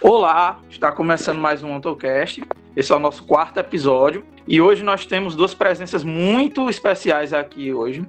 Olá, está começando mais um AutoCast. Esse é o nosso quarto episódio e hoje nós temos duas presenças muito especiais aqui hoje.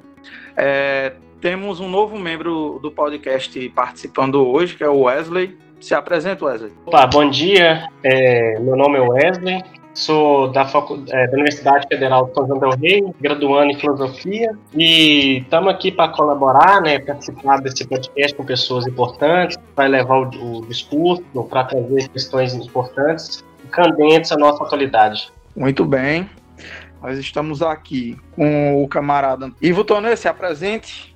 É, temos um novo membro do podcast participando hoje, que é o Wesley. Se apresenta, Wesley. Opa, bom dia. É, meu nome é Wesley, sou da, Facu... é, da Universidade Federal de São João del Rei, graduando em Filosofia, e estamos aqui para colaborar, né, participar desse podcast com pessoas importantes, para levar o, o discurso, para trazer questões importantes, candentes à nossa atualidade. Muito bem. Nós estamos aqui com o camarada Ivo Tonê, se apresente.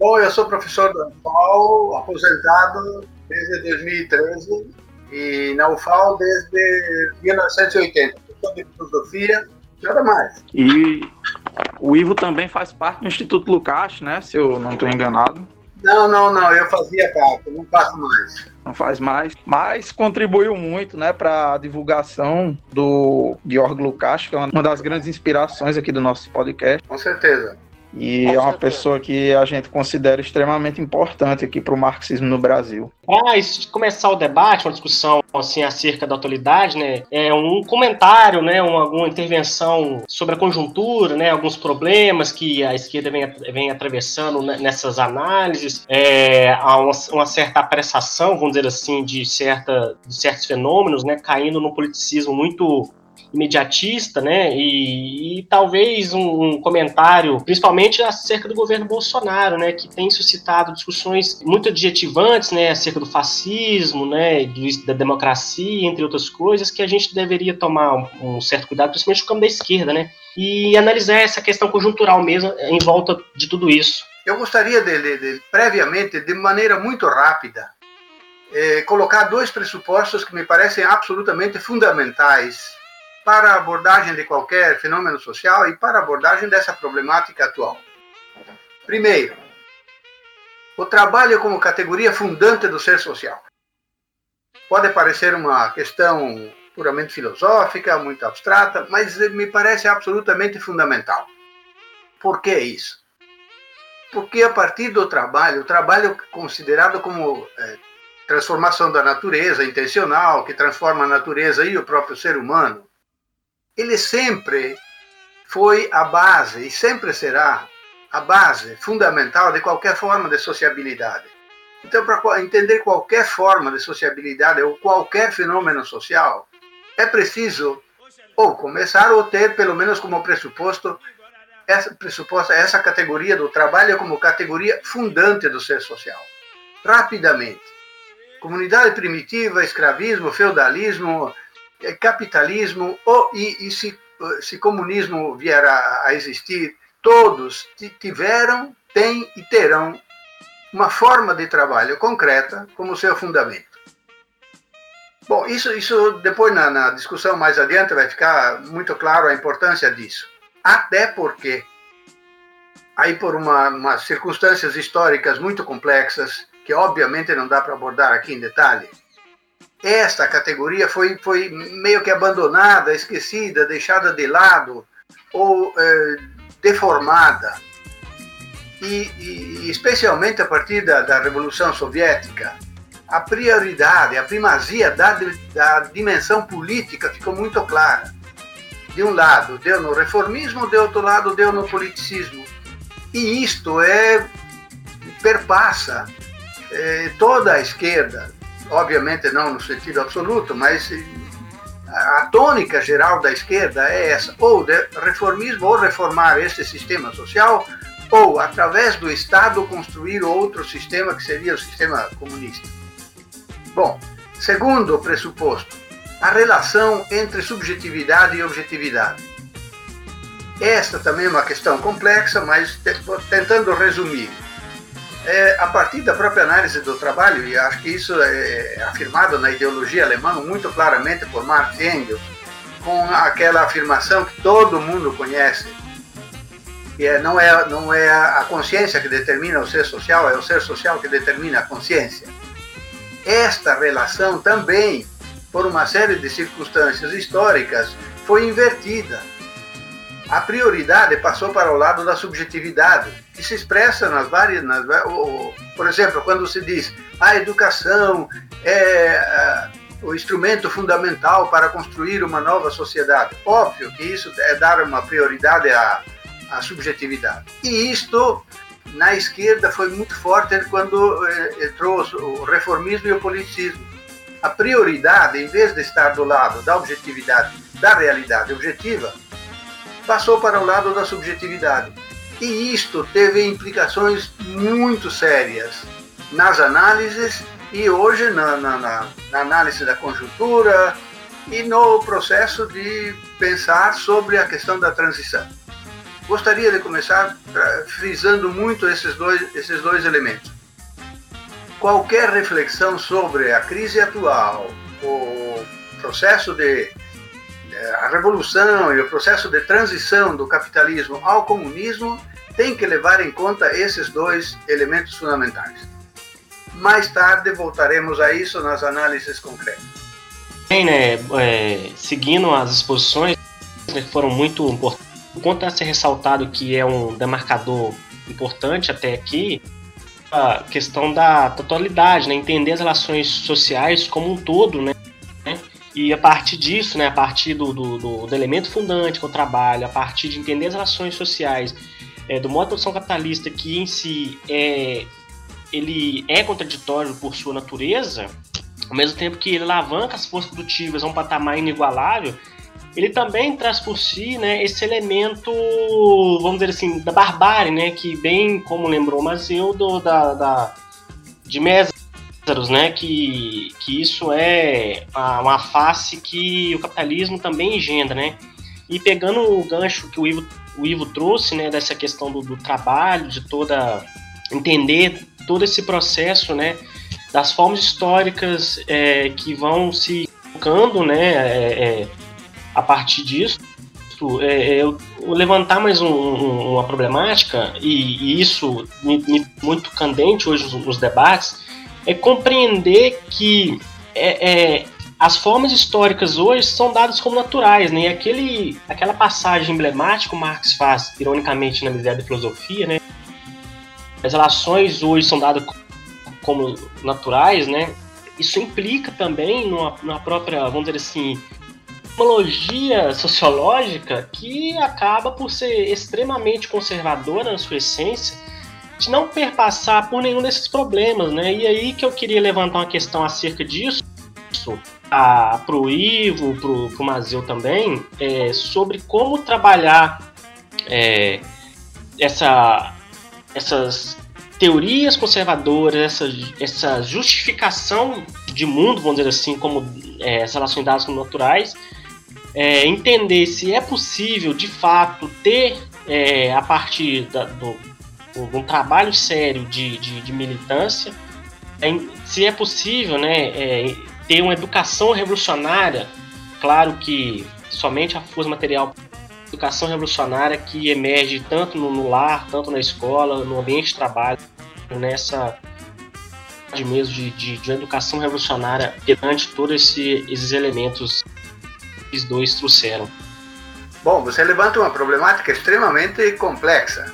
Oi, eu sou professor da UFAL, aposentado desde 2013 e na UFAL desde 1980. Professor de filosofia, nada mais. E o Ivo também faz parte do Instituto Lucas, né? Se eu não estou enganado. Não, não, não, eu fazia parte, não faço mais. Não faz mais, mas contribuiu muito, né, para a divulgação do Georg Lukács, que é uma das grandes inspirações aqui do nosso podcast. Com certeza. E é uma pessoa que a gente considera extremamente importante aqui para o marxismo no Brasil. Para começar o debate, uma discussão assim acerca da atualidade, né, é um comentário, né, uma, alguma intervenção sobre a conjuntura, né, alguns problemas que a esquerda vem, vem atravessando nessas análises, é, há uma, uma, certa apressação, vamos dizer assim, de, certa, de certos fenômenos, né, caindo num politicismo muito imediatista, né? E, e talvez um, um, comentário, principalmente acerca do governo Bolsonaro, né? Que tem suscitado discussões muito adjetivantes, né? Acerca do fascismo, né? Do, da democracia, entre outras coisas, que a gente deveria tomar um, um certo cuidado, principalmente no campo da esquerda, né? E analisar essa questão conjuntural mesmo em volta de tudo isso. Eu gostaria de, de, de previamente, de maneira muito rápida, eh, colocar dois pressupostos que me parecem absolutamente fundamentais para a abordagem de qualquer fenômeno social e para a abordagem dessa problemática atual. Primeiro, o trabalho como categoria fundante do ser social. Pode parecer uma questão puramente filosófica, muito abstrata, mas me parece absolutamente fundamental. Por que isso? Porque a partir do trabalho, o trabalho considerado como é, transformação da natureza intencional, que transforma a natureza e o próprio ser humano, ele sempre foi a base e sempre será a base fundamental de qualquer forma de sociabilidade. Então, para entender qualquer forma de sociabilidade ou qualquer fenômeno social, é preciso ou começar ou ter pelo menos como pressuposto essa pressuposta essa categoria do trabalho como categoria fundante do ser social. Rapidamente, comunidade primitiva, escravismo, feudalismo, capitalismo ou, e, e se, se comunismo vier a, a existir, todos tiveram, têm e terão uma forma de trabalho concreta como seu fundamento. Bom, isso, isso depois na, na, discussão mais adiante vai ficar muito claro a importância disso. Até porque, aí por uma, umas circunstâncias históricas muito complexas, que obviamente não dá para abordar aqui em detalhe, esta categoria foi, foi meio que abandonada, esquecida, deixada de lado ou é, deformada. E, e, especialmente a partir da, da Revolução Soviética, a prioridade, a primazia da, da dimensão política ficou muito clara. De um lado deu no reformismo, de outro lado deu no politicismo. E isto é perpassa é, toda a esquerda, obviamente não no sentido absoluto, mas a tônica geral da esquerda é essa, ou reformismo, ou reformar este sistema social, ou através do Estado construir outro sistema que seria o sistema comunista. Bom, segundo pressuposto, a relação entre subjetividade e objetividade. Esta também é uma questão complexa, mas tentando resumir é, a partir da própria análise do trabalho, e acho que isso é afirmado na ideologia alemã muito claramente por Marx e Engels, com aquela afirmação que todo mundo conhece, que é, não, é, não é a consciência que determina o ser social, é o ser social que determina a consciência. Esta relação também, por uma série de circunstâncias históricas, foi invertida. A prioridade passou para o lado da subjetividade, que se expressa nas várias. Nas, por exemplo, quando se diz a educação é o instrumento fundamental para construir uma nova sociedade. Óbvio que isso é dar uma prioridade à, à subjetividade. E isto, na esquerda, foi muito forte quando eh, entrou o reformismo e o politicismo. A prioridade, em vez de estar do lado da objetividade, da realidade objetiva, passou para o lado da subjetividade. E isto teve implicações muito sérias nas análises e hoje na, na, na, análise da conjuntura e no processo de pensar sobre a questão da transição. Gostaria de começar frisando muito esses dois, esses dois elementos. Qualquer reflexão sobre a crise atual, o processo de a revolução e o processo de transição do capitalismo ao comunismo tem que levar em conta esses dois elementos fundamentais. Mais tarde voltaremos a isso nas análises concretas. Bem, né, é, seguindo as exposições que foram muito importantes, o ponto a ser ressaltado que é um demarcador importante até aqui, a questão da totalidade, né, entender as relações sociais como um todo, né, e a partir disso, né, a partir do, do, do, do elemento fundante que o trabalho, a partir de entender as relações sociais, é, do modo de produção capitalista que em si é ele é contraditório por sua natureza, ao mesmo tempo que ele alavanca as forças produtivas a um patamar inigualável, ele também traz por si né, esse elemento, vamos dizer assim, da barbárie, né, que bem como lembrou Mazeu, do, da, da, de Né, que, que isso é uma face que o capitalismo também engendra, né, e pegando o gancho que o Ivo, o Ivo trouxe, né, dessa questão do, do trabalho, de toda entender todo esse processo, né, das formas históricas é, que vão se colocando, né, é, é, a partir disso, é, eu, levantar mais um, um, uma problemática e, e isso muito candente hoje nos, nos, debates é compreender que é, é, as formas históricas hoje são dadas como naturais, né? E aquele, aquela passagem emblemática que Marx faz, ironicamente, na miséria da filosofia, né? as relações hoje são dadas como naturais, né? Isso implica também numa, numa própria, vamos dizer assim, tecnologia sociológica que acaba por ser extremamente conservadora na sua essência, de não perpassar por nenhum desses problemas, né? E aí que eu queria levantar uma questão acerca disso, para o Ivo, para o Mazeu também, é, sobre como trabalhar é, essa essas teorias conservadoras, essa, essa justificação de mundo, vamos dizer assim, como é, as relações dadas como naturais, é, entender se é possível, de fato, ter, é, a partir da, do, de um trabalho sério de, de, de militância, é, se é possível né, é, ter uma educação revolucionária, claro que somente a força material educação revolucionária que emerge tanto no, no lar, tanto na escola, no ambiente de trabalho, nessa de mesmo de, de, de educação revolucionária perante todos esse, esses elementos que os dois trouxeram. Bom, você levanta uma problemática extremamente complexa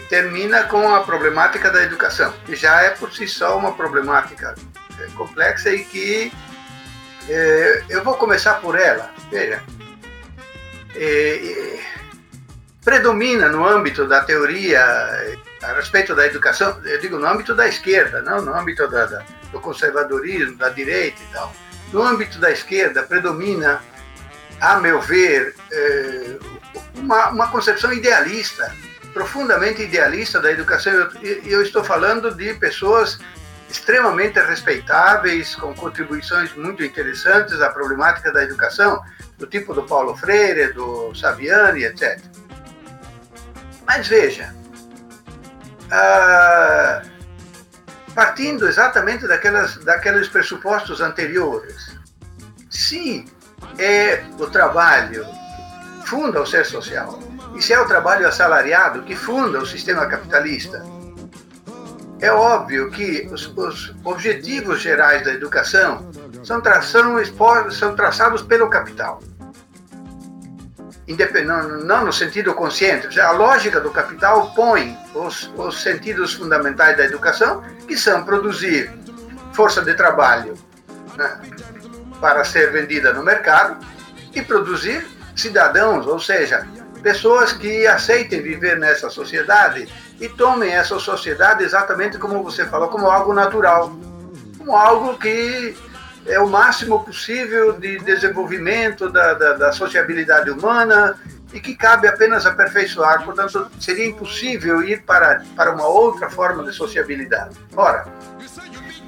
e termina com a problemática da educação, que já é por si só uma problemática é, complexa e que é, eu vou começar por ela. Veja, é, predomina no âmbito da teoria a respeito da educação, eu digo no âmbito da esquerda, não no âmbito da, da, do conservadorismo, da direita e tal. No âmbito da esquerda predomina, a meu ver, uma, uma concepção idealista, profundamente idealista da educação. E eu, eu estou falando de pessoas extremamente respeitáveis, com contribuições muito interessantes à problemática da educação, do tipo do Paulo Freire, do Saviani, etc. Mas veja, ah, partindo exatamente daquelas, daqueles pressupostos anteriores, se é o trabalho funda o ser social, se é o trabalho assalariado que funda o sistema capitalista, é óbvio que os, os objetivos gerais da educação são, tração, são traçados pelo capital. não no sentido consciente. A lógica do capital põe os, os sentidos fundamentais da educação, que são produzir força de trabalho né, para ser vendida no mercado e produzir cidadãos, ou seja, pessoas que aceitem viver nessa sociedade e tomem essa sociedade exatamente como você falou, como algo natural, como algo que é o máximo possível de desenvolvimento da, da, da sociabilidade humana e que cabe apenas aperfeiçoar. Portanto, seria impossível ir para, para uma outra forma de sociabilidade. Ora,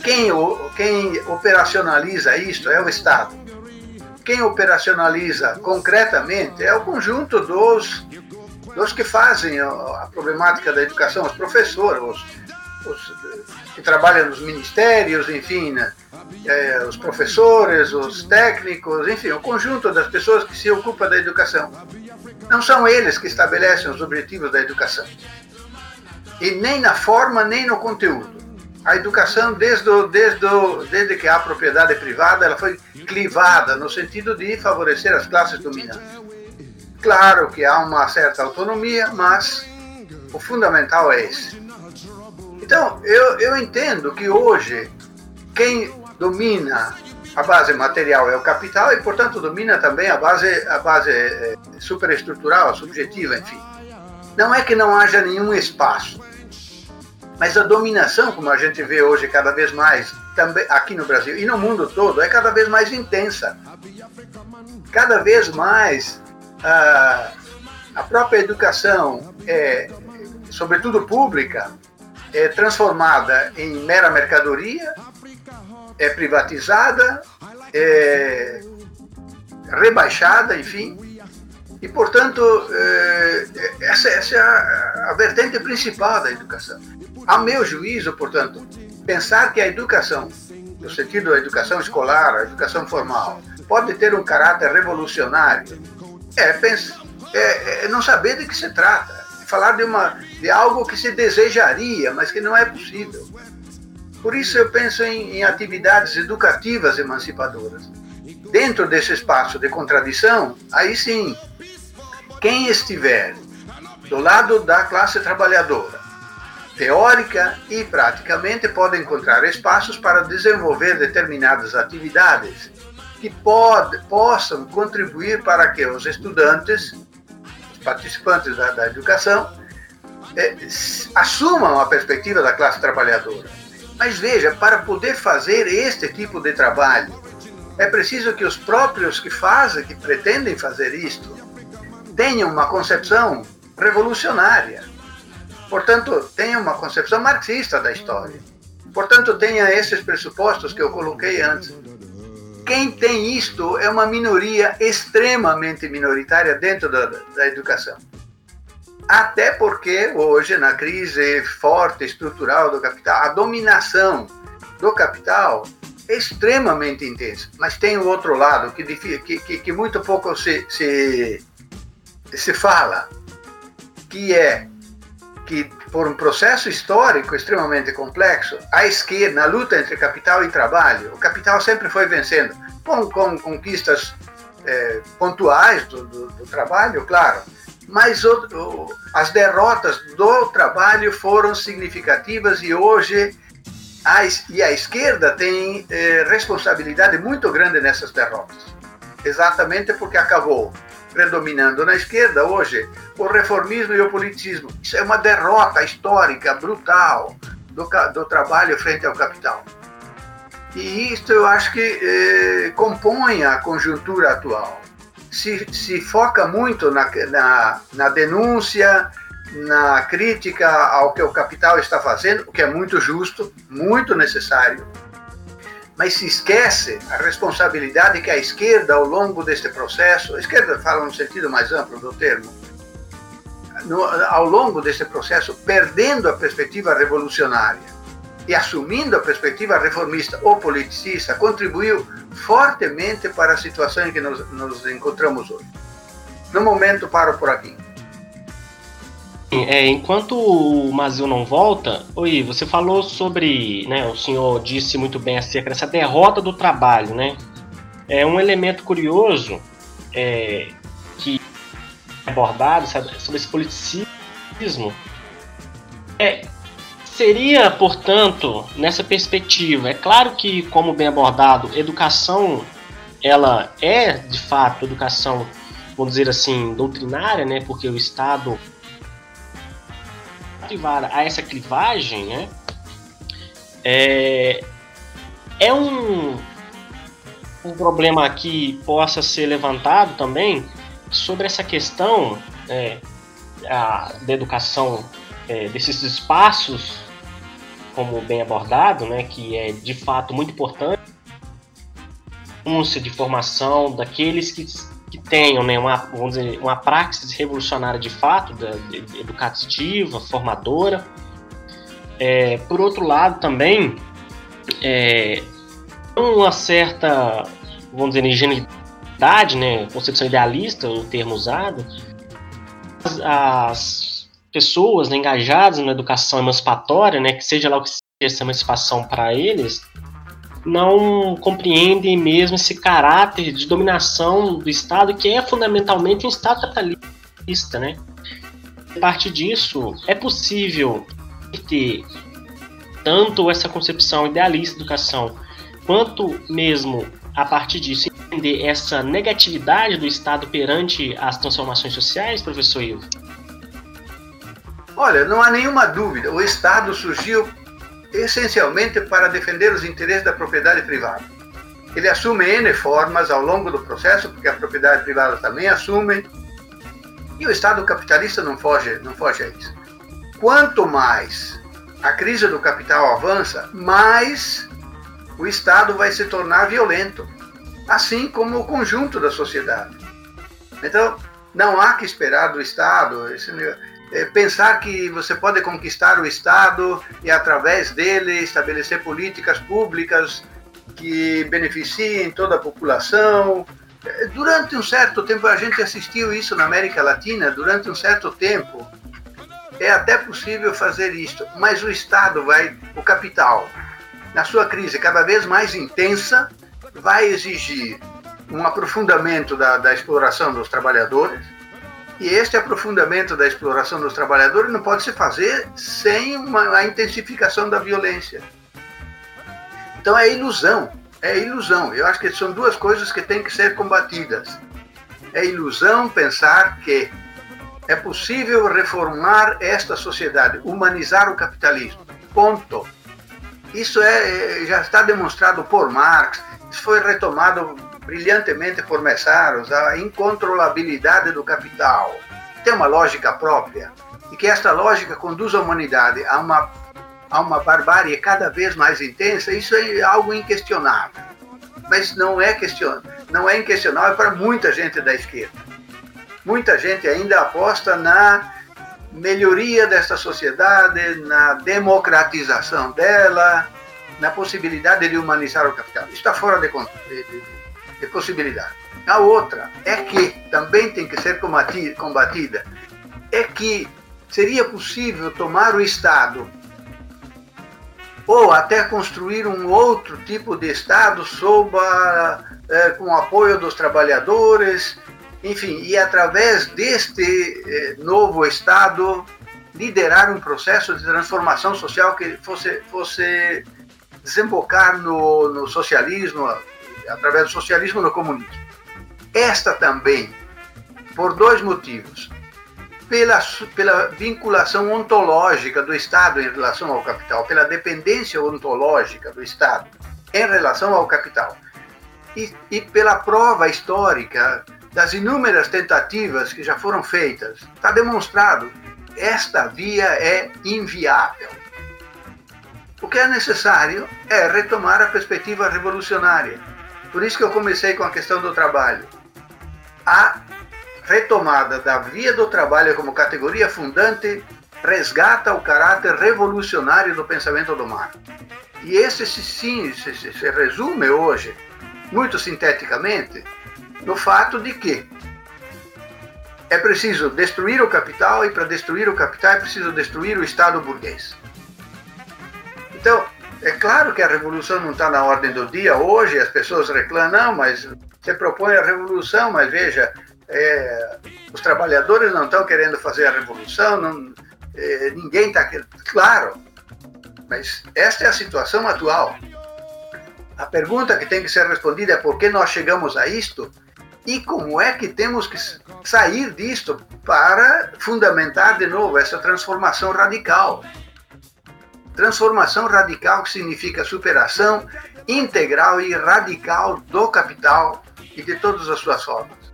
quem, quem operacionaliza isto é o Estado. Quem operacionaliza concretamente é o conjunto dos, dos que fazem a problemática da educação, os professores, os, os que trabalham nos ministérios, enfim, né? é, os professores, os técnicos, enfim, o conjunto das pessoas que se ocupam da educação. Não são eles que estabelecem os objetivos da educação. E nem na forma, nem no conteúdo. A educação, desde, o, desde, o, desde que há propriedade privada, ela foi clivada no sentido de favorecer as classes dominantes. Claro que há uma certa autonomia, mas o fundamental é esse. Então, eu, eu entendo que hoje quem domina a base material é o capital e, portanto, domina também a base, a base é, superestrutural, a subjetiva, enfim. Não é que não haja nenhum espaço, mas a dominação, como a gente vê hoje cada vez mais, também aqui no Brasil e no mundo todo, é cada vez mais intensa. Cada vez mais a, a própria educação, é, sobretudo pública, é transformada em mera mercadoria é privatizada, é rebaixada, enfim. E, portanto, é, essa, é a vertente principal da educação. A meu juízo, portanto, pensar que a educação, no sentido da educação escolar, a educação formal, pode ter um caráter revolucionário, é, é, é não saber de que se trata, falar de, uma, de algo que se desejaria, mas que não é possível. Por isso eu penso em, em atividades educativas emancipadoras. Dentro desse espaço de contradição, aí sim, quem estiver do lado da classe trabalhadora, teórica e praticamente, pode encontrar espaços para desenvolver determinadas atividades que pode, possam contribuir para que os estudantes, os participantes da, da educação, eh, assumam a perspectiva da classe trabalhadora mas veja, para poder fazer este tipo de trabalho, é preciso que os próprios que fazem, que pretendem fazer isto, tenham uma concepção revolucionária. Portanto, tenham uma concepção marxista da história. Portanto, tenha esses pressupostos que eu coloquei antes. Quem tem isto é uma minoria extremamente minoritária dentro da, da educação. Até porque hoje, na crise forte estrutural do capital, a dominação do capital é extremamente intensa. Mas tem o outro lado que, que, que muito pouco se, se, se fala, que é que por um processo histórico extremamente complexo, a esquerda, na luta entre capital e trabalho, o capital sempre foi vencendo, com, com conquistas é, pontuais do, do, do trabalho, claro, mas o, o, as derrotas do trabalho foram significativas e hoje a, e a esquerda tem eh, responsabilidade muito grande nessas derrotas. Exatamente porque acabou predominando na esquerda hoje o reformismo e o politismo. Isso é uma derrota histórica brutal do, do trabalho frente ao capital. E isto eu acho que eh, compõe a conjuntura atual se, se foca muito na, na, na denúncia, na crítica ao que o capital está fazendo, o que é muito justo, muito necessário, mas se esquece a responsabilidade que a esquerda, ao longo deste processo, a esquerda fala no sentido mais amplo do termo, no, ao longo deste processo, perdendo a perspectiva revolucionária e assumindo a perspectiva reformista ou politicista, contribuiu fortemente para a situação em que nos, nos encontramos hoje. No momento, paro por aqui. É, enquanto o Mazil não volta, oi, você falou sobre, né, o senhor disse muito bem acerca dessa derrota do trabalho, né? É um elemento curioso é, que abordado, sobre esse politicismo, é, seria, portanto, nessa perspectiva, é claro que, como bem abordado, educação, ela é, de fato, educação, vamos dizer assim, doutrinária, né, porque o Estado a essa clivagem, né, é, é um, um problema que possa ser levantado também sobre essa questão é, a, da educação, é, desses espaços, como bem abordado, né, que é de fato muito importante, de formação daqueles que, que tenham né, uma, vamos dizer, uma praxis revolucionária de fato, da, de, educativa, formadora. É, por outro lado, também, é, uma certa, vamos dizer, ingenuidade, né, concepção idealista, o termo usado, as, as pessoas né, engajadas na educação emancipatória, né, que seja lá o que seja essa emancipação para eles, não compreendem mesmo esse caráter de dominação do Estado, que é fundamentalmente um Estado capitalista, né? A partir disso, é possível ter tanto essa concepção idealista da educação, quanto mesmo a partir disso entender essa negatividade do Estado perante as transformações sociais, professor Ivo? Olha, não há nenhuma dúvida. O Estado surgiu essencialmente para defender os interesses da propriedade privada. Ele assume N formas ao longo do processo, porque a propriedade privada também assume, e o Estado capitalista não foge, não foge a isso. Quanto mais a crise do capital avança, mais o Estado vai se tornar violento, assim como o conjunto da sociedade. Então, não há que esperar do Estado esse, é, pensar que você pode conquistar o Estado e, através dele, estabelecer políticas públicas que beneficiem toda a população. É, durante um certo tempo, a gente assistiu isso na América Latina, durante um certo tempo, é até possível fazer isso, mas o Estado vai, o capital, na sua crise cada vez mais intensa, vai exigir um aprofundamento da, da exploração dos trabalhadores, e este aprofundamento da exploração dos trabalhadores não pode se fazer sem uma, a intensificação da violência. Então é ilusão, é ilusão. Eu acho que são duas coisas que têm que ser combatidas. É ilusão pensar que é possível reformar esta sociedade, humanizar o capitalismo. Ponto. Isso é, já está demonstrado por Marx, isso foi retomado brilhantemente por Messaros, a incontrolabilidade do capital. Tem uma lógica própria e que esta lógica conduz a humanidade a uma, a uma barbárie cada vez mais intensa, isso é algo inquestionável. Mas não é, question, não é inquestionável para muita gente da esquerda muita gente ainda aposta na melhoria desta sociedade, na democratização dela, na possibilidade de humanizar o capital. Isso está fora de, de, de, possibilidade. A outra é que também tem que ser combatida, é que seria possível tomar o Estado ou até construir um outro tipo de Estado sob a, é, com o apoio dos trabalhadores, enfim, e através deste eh, novo Estado liderar um processo de transformação social que fosse, fosse desembocar no, no socialismo, através do socialismo no comunismo. Esta também, por dois motivos. Pela, pela vinculação ontológica do Estado em relação ao capital, pela dependência ontológica do Estado em relação ao capital, e, e pela prova histórica das inúmeras tentativas que já foram feitas, está demonstrado esta via é inviável. O que é necessário é retomar a perspectiva revolucionária. Por isso que eu comecei com a questão do trabalho. A retomada da via do trabalho como categoria fundante resgata o caráter revolucionário do pensamento do Marx. E esse sim se, se, resume hoje, muito sinteticamente, no fato de que é preciso destruir o capital e para destruir o capital é preciso destruir o Estado burguês. Então, é claro que a revolução não está na ordem do dia hoje, as pessoas reclamam, mas você propõe a revolução, mas veja, é, os trabalhadores não estão querendo fazer a revolução, não, é, ninguém está querendo. Claro, mas esta é a situação atual. A pergunta que tem que ser respondida é por que nós chegamos a isto e como é que temos que sair disto para fundamentar de novo essa transformação radical. Transformação radical que significa superação integral e radical do capital e de todas as suas formas.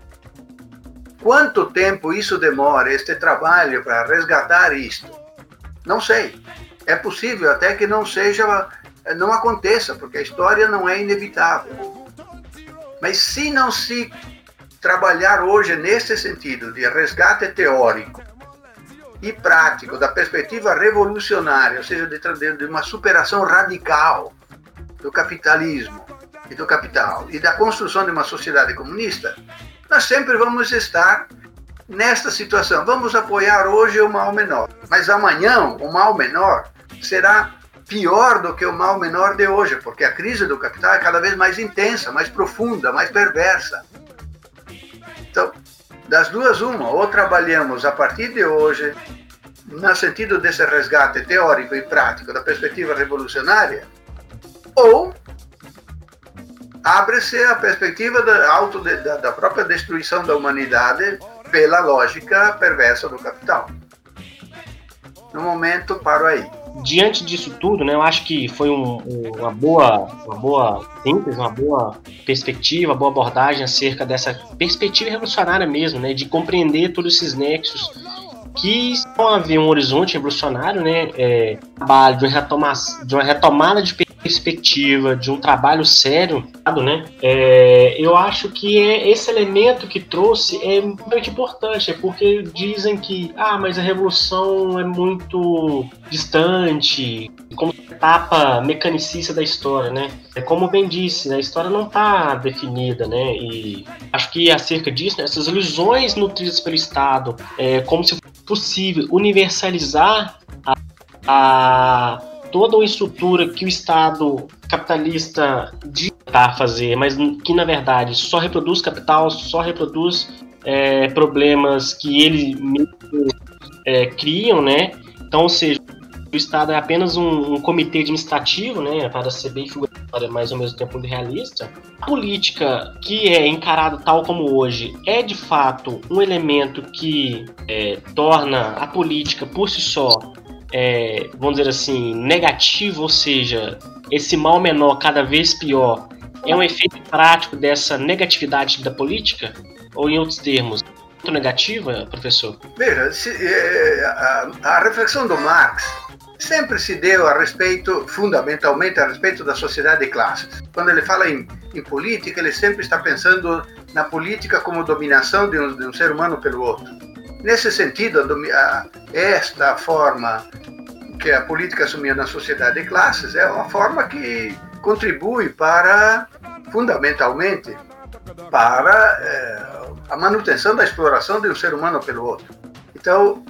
Quanto tempo isso demora, este trabalho para resgatar isto? Não sei. É possível até que não seja, não aconteça, porque a história não é inevitável. Mas se não se trabalhar hoje nesse sentido de resgate teórico e prático da perspectiva revolucionária, ou seja, de, de uma superação radical do capitalismo e do capital e da construção de uma sociedade comunista, nós sempre vamos estar nesta situação. Vamos apoiar hoje o mal menor, mas amanhã o mal menor será pior do que o mal menor de hoje, porque a crise do capital é cada vez mais intensa, mais profunda, mais perversa. Então, das duas, uma, ou trabalhamos a partir de hoje, no sentido desse resgate teórico e prático da perspectiva revolucionária, ou abre-se a perspectiva da, auto, da, da própria destruição da humanidade pela lógica perversa do capital. No momento, paro aí diante disso tudo, né, eu acho que foi um, uma boa, uma boa síntese, uma boa perspectiva, uma boa abordagem acerca dessa perspectiva revolucionária mesmo, né, de compreender todos esses nexos que estão a ver um horizonte revolucionário, né, é, de uma, de uma retomada de perspectiva, de um trabalho sério, né, é, eu acho que é esse elemento que trouxe é muito importante, é porque dizem que, ah, mas a revolução é muito distante, como etapa mecanicista da história, né? É como bem disse, né? a história não está definida, né? E acho que acerca disso, né, essas ilusões nutridas pelo Estado, é, como se fosse possível universalizar a, a toda uma estrutura que o Estado capitalista a fazer, mas que na verdade só reproduz capital, só reproduz é, problemas que eles mesmo é, criam, né? Então, ou seja, o Estado é apenas um, um comitê administrativo, né, para ser bem figuratório, mas ao mesmo tempo realista. A política que é encarada tal como hoje é de fato um elemento que é, torna a política por si só, é, vamos dizer assim, negativo, ou seja, esse mal menor cada vez pior é um efeito prático dessa negatividade da política? Ou em outros termos, muito negativa, professor? Veja, se, é, a, a reflexão do Marx sempre se deu a respeito, fundamentalmente a respeito da sociedade de classes. Quando ele fala em, em política, ele sempre está pensando na política como dominação de um, de um ser humano pelo outro. Nesse sentido, esta forma que a política assumiu na sociedade de classes é uma forma que contribui para, fundamentalmente, para é, a manutenção da exploração de um ser humano pelo outro. Então,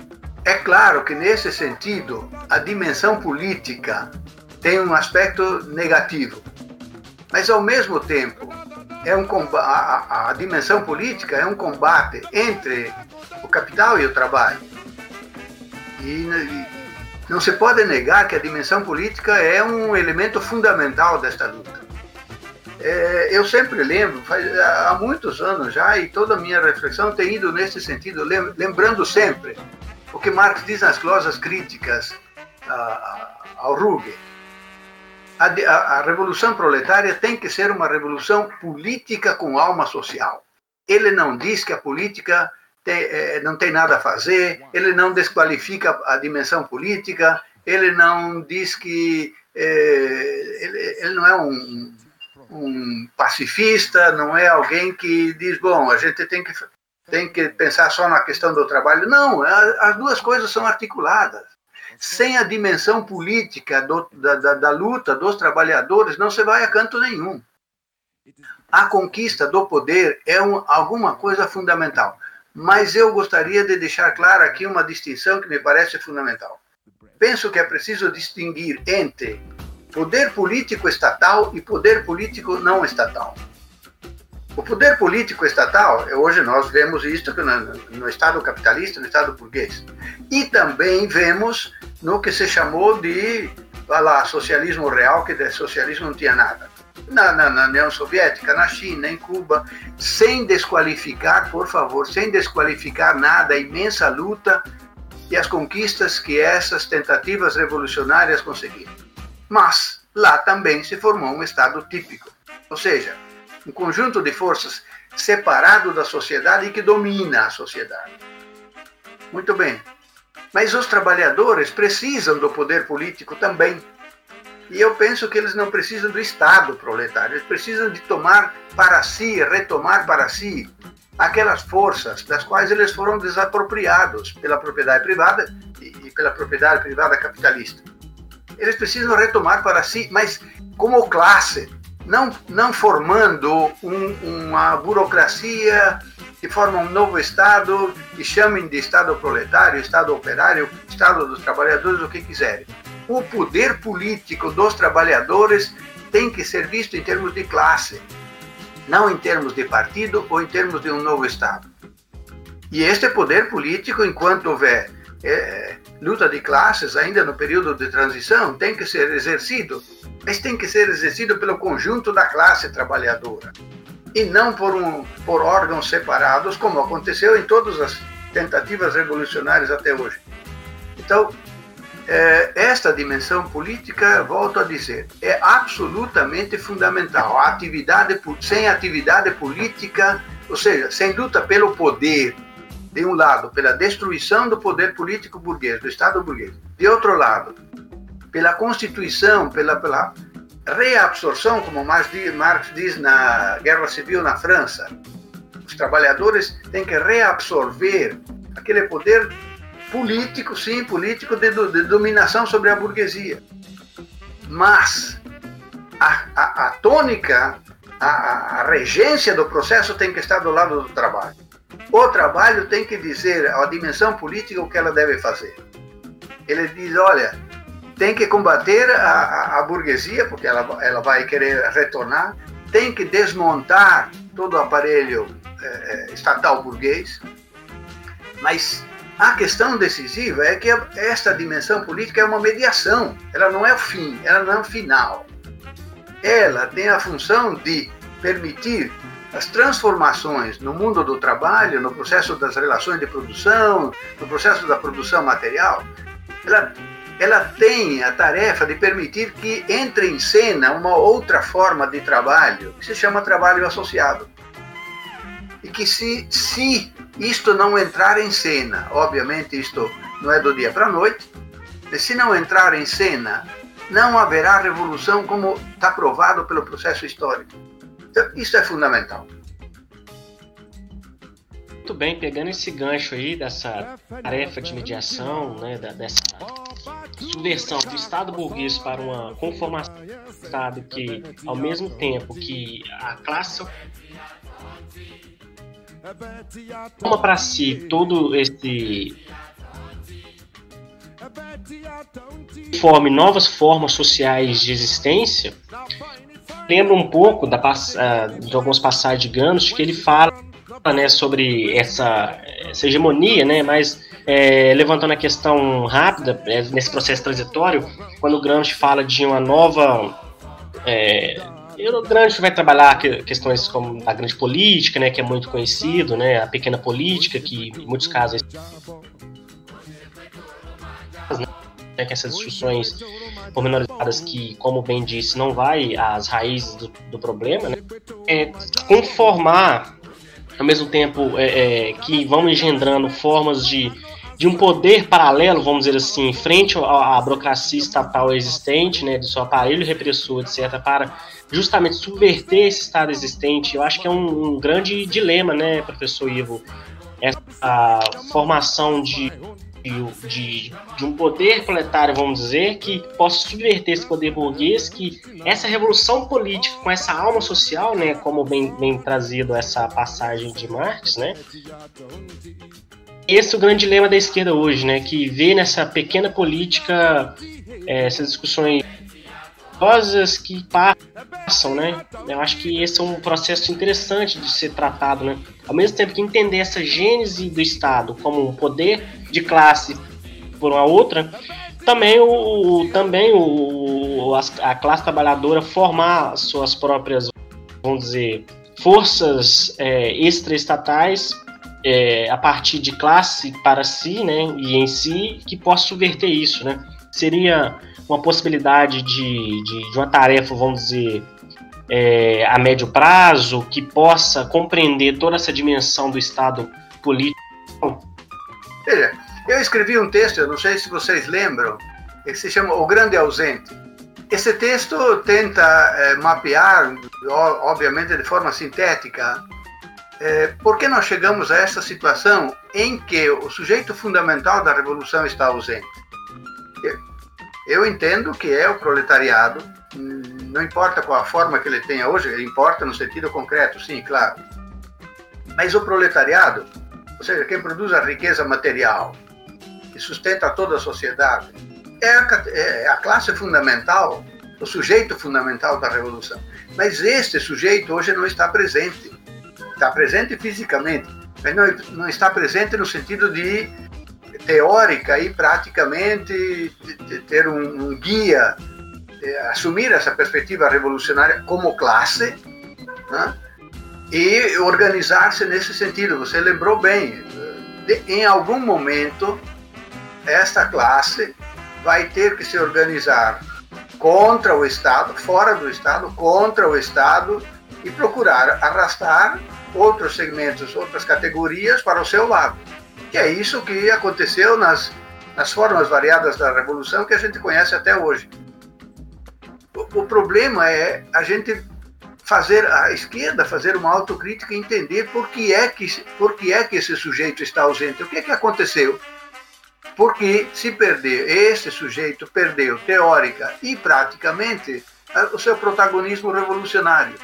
é claro que, nesse sentido, a dimensão política tem um aspecto negativo, mas, ao mesmo tempo, é um, a, a dimensão política é um combate entre o capital e o trabalho. E não se pode negar que a dimensão política é um elemento fundamental desta luta. É, eu sempre lembro, faz, há muitos anos já, e toda a minha reflexão tem ido nesse sentido, lembrando sempre o que Marx diz nas glosas críticas ao Ruge. A, a, a, revolução proletária tem que ser uma revolução política com alma social. Ele não diz que a política tem, é, não tem nada a fazer, ele não desqualifica a dimensão política, ele não diz que é, ele, ele, não é um, um pacifista, não é alguém que diz, bom, a gente tem que tem que pensar só na questão do trabalho. Não, as duas coisas são articuladas. Sem a dimensão política do, da, da, da luta dos trabalhadores, não se vai a canto nenhum. A conquista do poder é um, alguma coisa fundamental. Mas eu gostaria de deixar clara aqui uma distinção que me parece fundamental. Penso que é preciso distinguir entre poder político estatal e poder político não estatal. O poder político estatal, hoje nós vemos isso no Estado capitalista, no Estado burguês. E também vemos no que se chamou de lá, socialismo real, que de socialismo não tinha nada. Na, na, na, União Soviética, na China, em Cuba, sem desqualificar, por favor, sem desqualificar nada, a imensa luta e as conquistas que essas tentativas revolucionárias conseguiram. Mas lá também se formou um Estado típico, ou seja, um conjunto de forças separado da sociedade e que domina a sociedade. Muito bem. Mas os trabalhadores precisam do poder político também. E eu penso que eles não precisam do Estado proletário, eles precisam de tomar para si, retomar para si aquelas forças das quais eles foram desapropriados pela propriedade privada e pela propriedade privada capitalista. Eles precisam retomar para si, mas como classe, não, não formando um, uma burocracia que forma um novo Estado e chamem de Estado proletário, Estado operário, Estado dos trabalhadores, o que quiserem. O poder político dos trabalhadores tem que ser visto em termos de classe, não em termos de partido ou em termos de um novo Estado. E este poder político, enquanto houver é, luta de classes ainda no período de transição, tem que ser exercido mas tem que ser exercido pelo conjunto da classe trabalhadora e não por, um, por órgãos separados, como aconteceu em todas as tentativas revolucionárias até hoje. Então, esta dimensão política, volto a dizer, é absolutamente fundamental. A atividade, sem atividade política, ou seja, sem luta pelo poder, de um lado, pela destruição do poder político burguês, do Estado burguês, de outro lado, pela Constituição, pela, pela reabsorção, como Marx diz na Guerra Civil na França. Os trabalhadores têm que reabsorver aquele poder político, sim, político de, de dominação sobre a burguesia. Mas a, a, a tônica, a, a regência do processo tem que estar do lado do trabalho. O trabalho tem que dizer a dimensão política o que ela deve fazer. Ele diz: olha, tem que combater a, a, a, burguesia, porque ela, ela vai querer retornar, tem que desmontar todo o aparelho é, estatal burguês, mas a questão decisiva é que esta dimensão política é uma mediação, ela não é o fim, ela não é o final. Ela tem a função de permitir as transformações no mundo do trabalho, no processo das relações de produção, no processo da produção material. Ela ela tem a tarefa de permitir que entre em cena uma outra forma de trabalho, que se chama trabalho associado. E que se, se isto não entrar em cena, obviamente isto não é do dia para a noite, se não entrar em cena, não haverá revolução como está provado pelo processo histórico. Então, isso é fundamental. Muito bem, pegando esse gancho aí dessa tarefa de mediação, né, dessa subversão do Estado burguês para uma conformação do Estado que, ao mesmo tempo que a classe toma para si todo esse forme novas formas sociais de existência lembra um pouco da, ah, de algumas passagens de Gramsci que ele fala né, sobre essa, essa hegemonia, né, mas é, levantando a questão rápida, é, nesse processo transitório, quando Gramsci fala de uma nova. É, Gramsci vai trabalhar questões como a grande política, né, que é muito conhecido, né, a pequena política, que em muitos casos né, que essas discussões pormenorizadas que, como bem disse, não vai às raízes do, do problema, né, é conformar, ao mesmo tempo é, é, que vão engendrando formas de de um poder paralelo, vamos dizer assim, frente à, burocracia estatal existente, né, do seu aparelho repressor, etc., para justamente subverter esse estado existente. Eu acho que é um, um grande dilema, né, professor Ivo, essa formação de de, de, um poder proletário, vamos dizer, que possa subverter esse poder burguês, que essa revolução política com essa alma social, né, como bem, bem trazido essa passagem de Marx, né, esse é o grande dilema da esquerda hoje, né? Que vê nessa pequena política, é, essas discussões religiosas que passam, né? Eu acho que esse é um processo interessante de ser tratado, né? Ao mesmo tempo que entender essa gênese do Estado como um poder de classe por uma outra, também o também o, a classe trabalhadora formar suas próprias, vamos dizer, forças é, extraestatais é, a partir de classe para si, né, e em si, que possa subverter isso, né? Seria uma possibilidade de, de, de uma tarefa, vamos dizer, é, a médio prazo, que possa compreender toda essa dimensão do Estado político? Veja, eu escrevi um texto, não sei se vocês lembram, que se chama O Grande Ausente. Esse texto tenta é, mapear, obviamente de forma sintética, é, por que nós chegamos a essa situação em que o sujeito fundamental da revolução está ausente. Eu entendo que é o proletariado, não importa qual a forma que ele tenha hoje, ele importa no sentido concreto, sim, claro. Mas o proletariado, ou seja, quem produz a riqueza material, que sustenta toda a sociedade, é a, é a classe fundamental, o sujeito fundamental da revolução. Mas este sujeito hoje não está presente. Está presente fisicamente, mas não, não está presente no sentido de teórica e praticamente ter um, guia, é, assumir essa perspectiva revolucionária como classe né? e organizar-se nesse sentido. Você lembrou bem, de, em algum momento, esta classe vai ter que se organizar contra o Estado, fora do Estado, contra o Estado e procurar arrastar outros segmentos, outras categorias para o seu lado. Que é isso que aconteceu nas, nas formas variadas da revolução que a gente conhece até hoje. O, o problema é a gente fazer a esquerda fazer uma autocrítica e entender por que é que por que é que esse sujeito está ausente. O que é que aconteceu? Porque se perder esse sujeito perdeu teórica e praticamente o seu protagonismo revolucionário.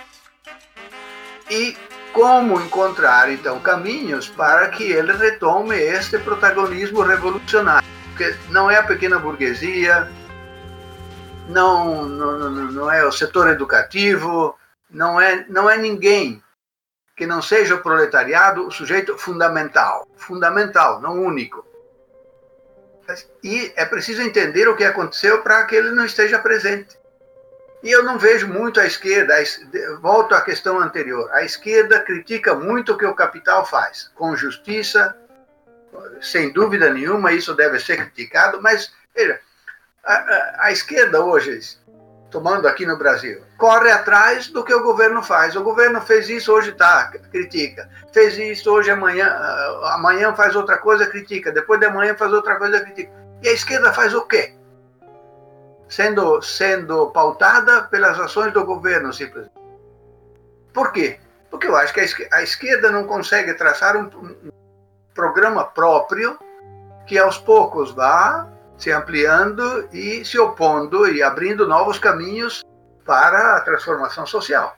E como encontrar então caminhos para que ele retome este protagonismo revolucionário, porque não é a pequena burguesia, não, não, não é o setor educativo, não é, não é ninguém que não seja o proletariado o sujeito fundamental, fundamental, não único. E é preciso entender o que aconteceu para que ele não esteja presente. E eu não vejo muito a esquerda, volto à questão anterior, a esquerda critica muito o que o capital faz, com justiça, sem dúvida nenhuma, isso deve ser criticado, mas veja, a, a, a esquerda hoje, tomando aqui no Brasil, corre atrás do que o governo faz. O governo fez isso, hoje tá, critica. Fez isso, hoje, amanhã, amanhã faz outra coisa, critica. Depois de amanhã faz outra coisa, critica. E a esquerda faz o quê? Sendo, sendo pautada pelas ações do governo, simplesmente. Por quê? Porque eu acho que a esquerda não consegue traçar um, programa próprio que aos poucos vá se ampliando e se opondo e abrindo novos caminhos para a transformação social.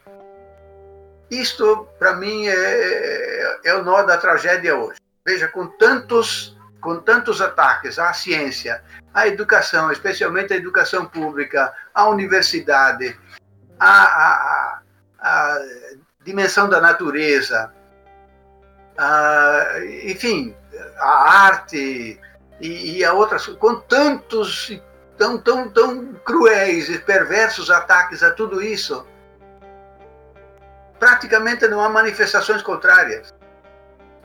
Isto, para mim, é, é, é, o nó da tragédia hoje. Veja, com tantos com tantos ataques à ciência, à educação, especialmente à educação pública, à universidade, à, à, à dimensão da natureza, à, enfim, à arte e, e a outras, com tantos tão, tão, tão cruéis e perversos ataques a tudo isso, praticamente não há manifestações contrárias.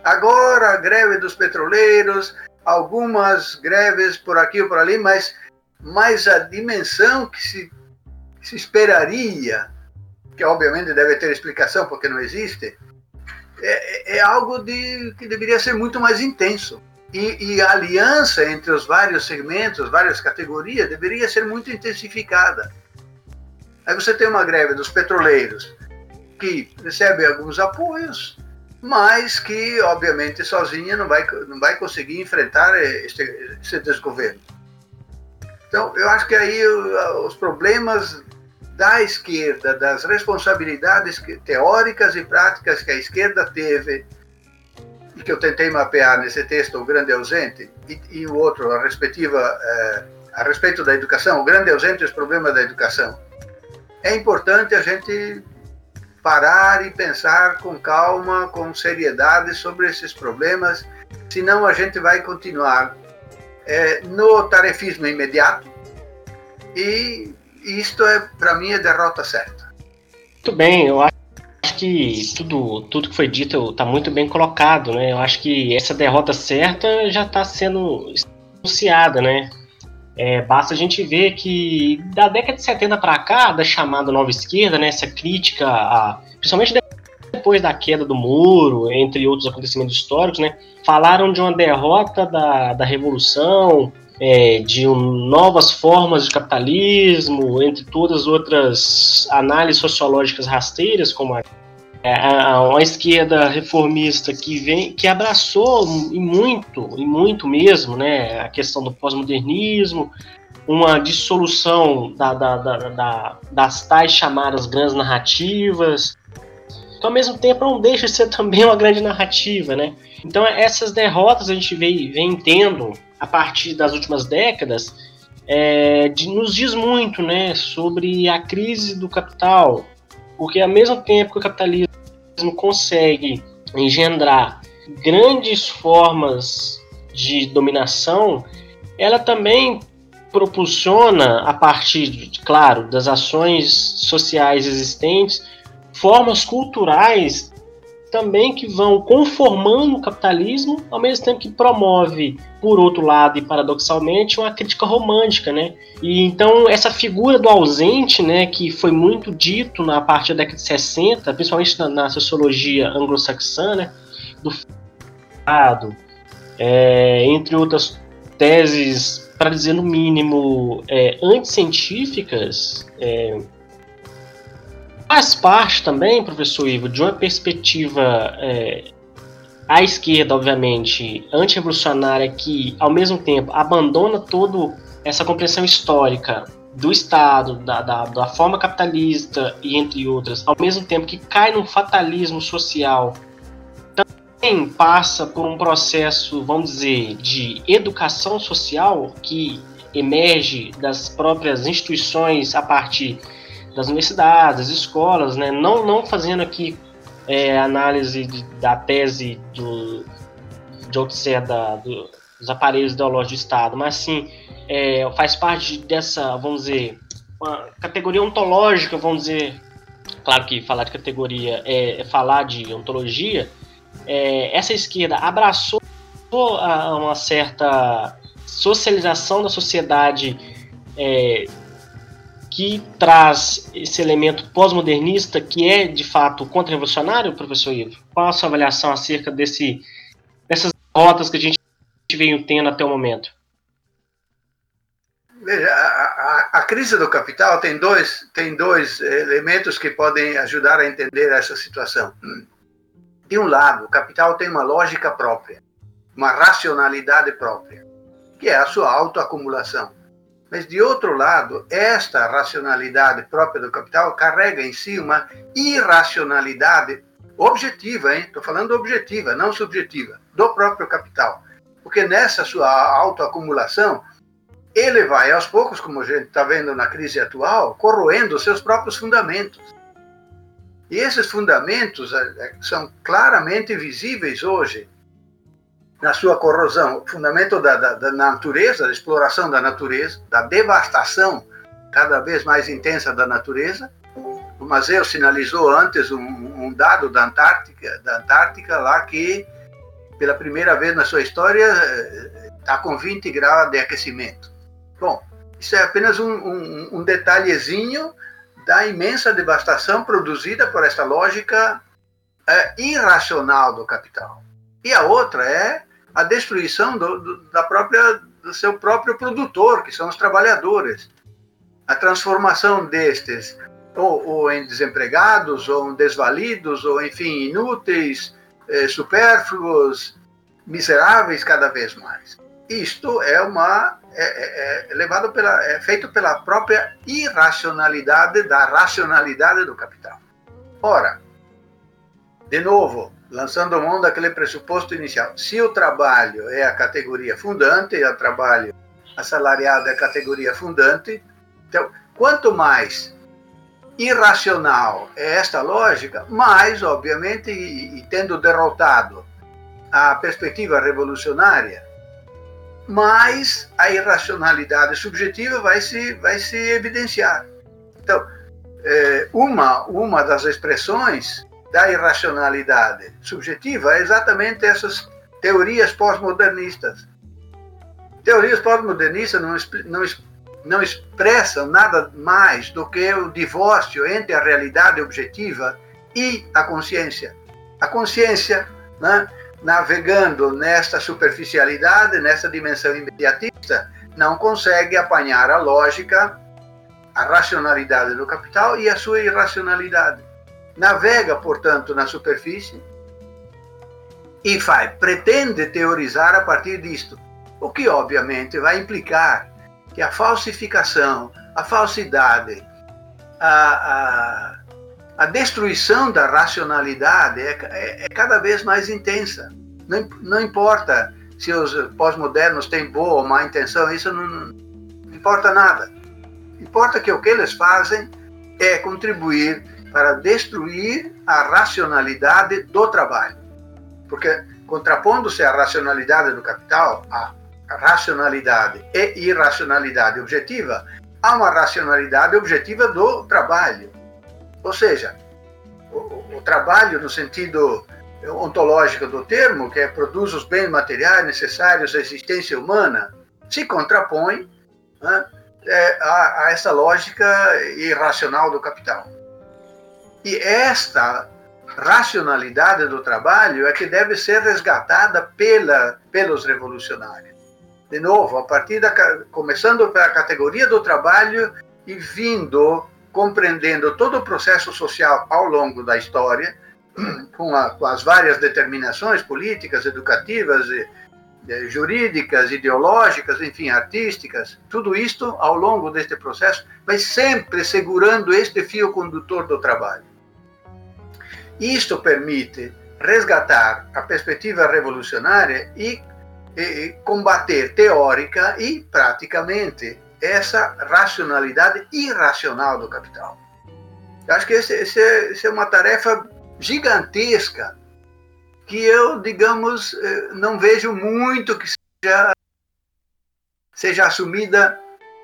Agora, a greve dos petroleiros, algumas greves por aqui ou por ali, mas, mas a dimensão que se, que se esperaria, que obviamente deve ter explicação porque não existe, é, é algo de, que deveria ser muito mais intenso. E, e, a aliança entre os vários segmentos, várias categorias, deveria ser muito intensificada. Aí você tem uma greve dos petroleiros, que recebe alguns apoios, mas que, obviamente, sozinha não vai, não vai conseguir enfrentar esse, esse desgoverno. Então, eu acho que aí os problemas da esquerda, das responsabilidades teóricas e práticas que a esquerda teve, e que eu tentei mapear nesse texto, O Grande Ausente, e, e o outro, a, respectiva, eh, a respeito da educação, O Grande Ausente e os problemas da educação. é importante a gente parar e pensar com calma, com seriedade sobre esses problemas, senão a gente vai continuar é, no tarefismo imediato e isto é para mim a derrota certa. Muito bem, eu acho que tudo, tudo que foi dito está muito bem colocado, né? Eu acho que essa derrota certa já está sendo anunciada, né? É, basta a gente ver que da década de 70 para cá, da chamada nova esquerda, né, essa crítica, a, principalmente depois da queda do muro, entre outros acontecimentos históricos, né, falaram de uma derrota da, da revolução, é, de um, novas formas de capitalismo, entre todas as outras análises sociológicas rasteiras, como a é, uma esquerda reformista que vem que abraçou e muito e muito mesmo né a questão do pós-modernismo uma dissolução da, da, da, da, das tais chamadas grandes narrativas. Então ao mesmo tempo não deixa de ser também uma grande narrativa né? Então essas derrotas a gente vem, vem tendo a partir das últimas décadas é, de, nos diz muito né sobre a crise do capital porque ao mesmo tempo que o capitalismo consegue engendrar grandes formas de dominação, ela também propulsiona, a partir, claro, das ações sociais existentes, formas culturais também que vão conformando o capitalismo, ao mesmo tempo que promove, por outro lado e paradoxalmente, uma crítica romântica, né? E então essa figura do ausente, né, que foi muito dito na parte da década de 60, principalmente na, na sociologia anglo-saxã, né, do é, entre outras teses, para dizer no mínimo, é, anticientíficas, é, Faz parte também, professor Ivo, de uma perspectiva é, à esquerda, obviamente, antirrevolucionária, que ao mesmo tempo abandona toda essa compreensão histórica do Estado, da, da, da, forma capitalista e entre outras, ao mesmo tempo que cai num fatalismo social, também passa por um processo, vamos dizer, de educação social que emerge das próprias instituições a partir das universidades, das escolas, né? não, não fazendo aqui é, análise de, da tese do, de Odisseia da, do, dos aparelhos ideológicos do Estado, mas sim é, faz parte dessa, vamos dizer, categoria ontológica, vamos dizer, claro que falar de categoria é, é falar de ontologia, é, essa esquerda abraçou uma certa socialização da sociedade é, que traz esse elemento pós-modernista que é de fato contra-revolucionário, professor Ivo? Qual a sua avaliação acerca desse, dessas rotas que a gente veio tendo até o momento? Veja, a, a, a, crise do capital tem dois, tem dois elementos que podem ajudar a entender essa situação. De um lado, o capital tem uma lógica própria, uma racionalidade própria, que é a sua autoacumulação. Mas, de outro lado, esta racionalidade própria do capital carrega em si uma irracionalidade objetiva, hein? Estou falando objetiva, não subjetiva, do próprio capital. Porque nessa sua autoacumulação, ele vai, aos poucos, como a gente está vendo na crise atual, corroendo os seus próprios fundamentos. E esses fundamentos eh, eh, são claramente visíveis hoje na sua corrosão, fundamento da, da, da, natureza, da exploração da natureza, da devastação cada vez mais intensa da natureza. O Mazeu sinalizou antes um, um dado da Antártica, da Antártica lá que, pela primeira vez na sua história, está com 20 graus de aquecimento. Bom, isso é apenas um, um, um detalhezinho da imensa devastação produzida por essa lógica é, irracional do capital. E a outra é a destruição do, do, da própria, do seu próprio produtor, que são os trabalhadores. A transformação destes, ou, ou em desempregados, ou em desvalidos, ou enfim, inúteis, eh, supérfluos, miseráveis cada vez mais. Isto é uma é, é, é, levado pela, é feito pela própria irracionalidade da racionalidade do capital. Ora, de novo, lançando mão daquele pressuposto inicial. Se o trabalho é a categoria fundante, e o trabalho assalariado é a categoria fundante, então, quanto mais irracional é esta lógica, mas, obviamente, e, e tendo derrotado a perspectiva revolucionária, mais a irracionalidade subjetiva vai se, vai se evidenciar. Então, é, uma, uma das expressões da irracionalidade subjetiva é exatamente essas teorias pós-modernistas. Teorias pós-modernistas não, não, não expressam nada mais do que o divórcio entre a realidade objetiva e a consciência. A consciência, né, navegando nesta superficialidade, nessa dimensão imediatista, não consegue apanhar a lógica, a racionalidade do capital e a sua irracionalidade. Navega, portanto, na superfície e faz, pretende teorizar a partir disto, o que obviamente vai implicar que a falsificação, a falsidade, a, a, a destruição da racionalidade é, é, é, cada vez mais intensa. Não, não importa se os pós-modernos têm boa ou má intenção, isso não, não importa nada. Importa que o que eles fazem é contribuir para destruir a racionalidade do trabalho. Porque, contrapondo-se à racionalidade do capital, a racionalidade e irracionalidade objetiva, há uma racionalidade objetiva do trabalho. Ou seja, o, o trabalho no sentido ontológico do termo, que é produz os bens materiais necessários à existência humana, se contrapõe né, é, a, a essa lógica irracional do capital. E esta racionalidade do trabalho é que deve ser resgatada pela, pelos revolucionários de novo, a partir da começando pela categoria do trabalho e vindo compreendendo todo o processo social ao longo da história, com, a, com as várias determinações políticas, educativas, e, e, jurídicas, ideológicas, enfim, artísticas, tudo isto ao longo deste processo, mas sempre segurando este fio condutor do trabalho. Isto permite resgatar a perspectiva revolucionária e e combater teórica e praticamente essa racionalidade irracional do capital. Eu acho que essa é, é uma tarefa gigantesca que eu, digamos, eh, não vejo muito que seja, seja assumida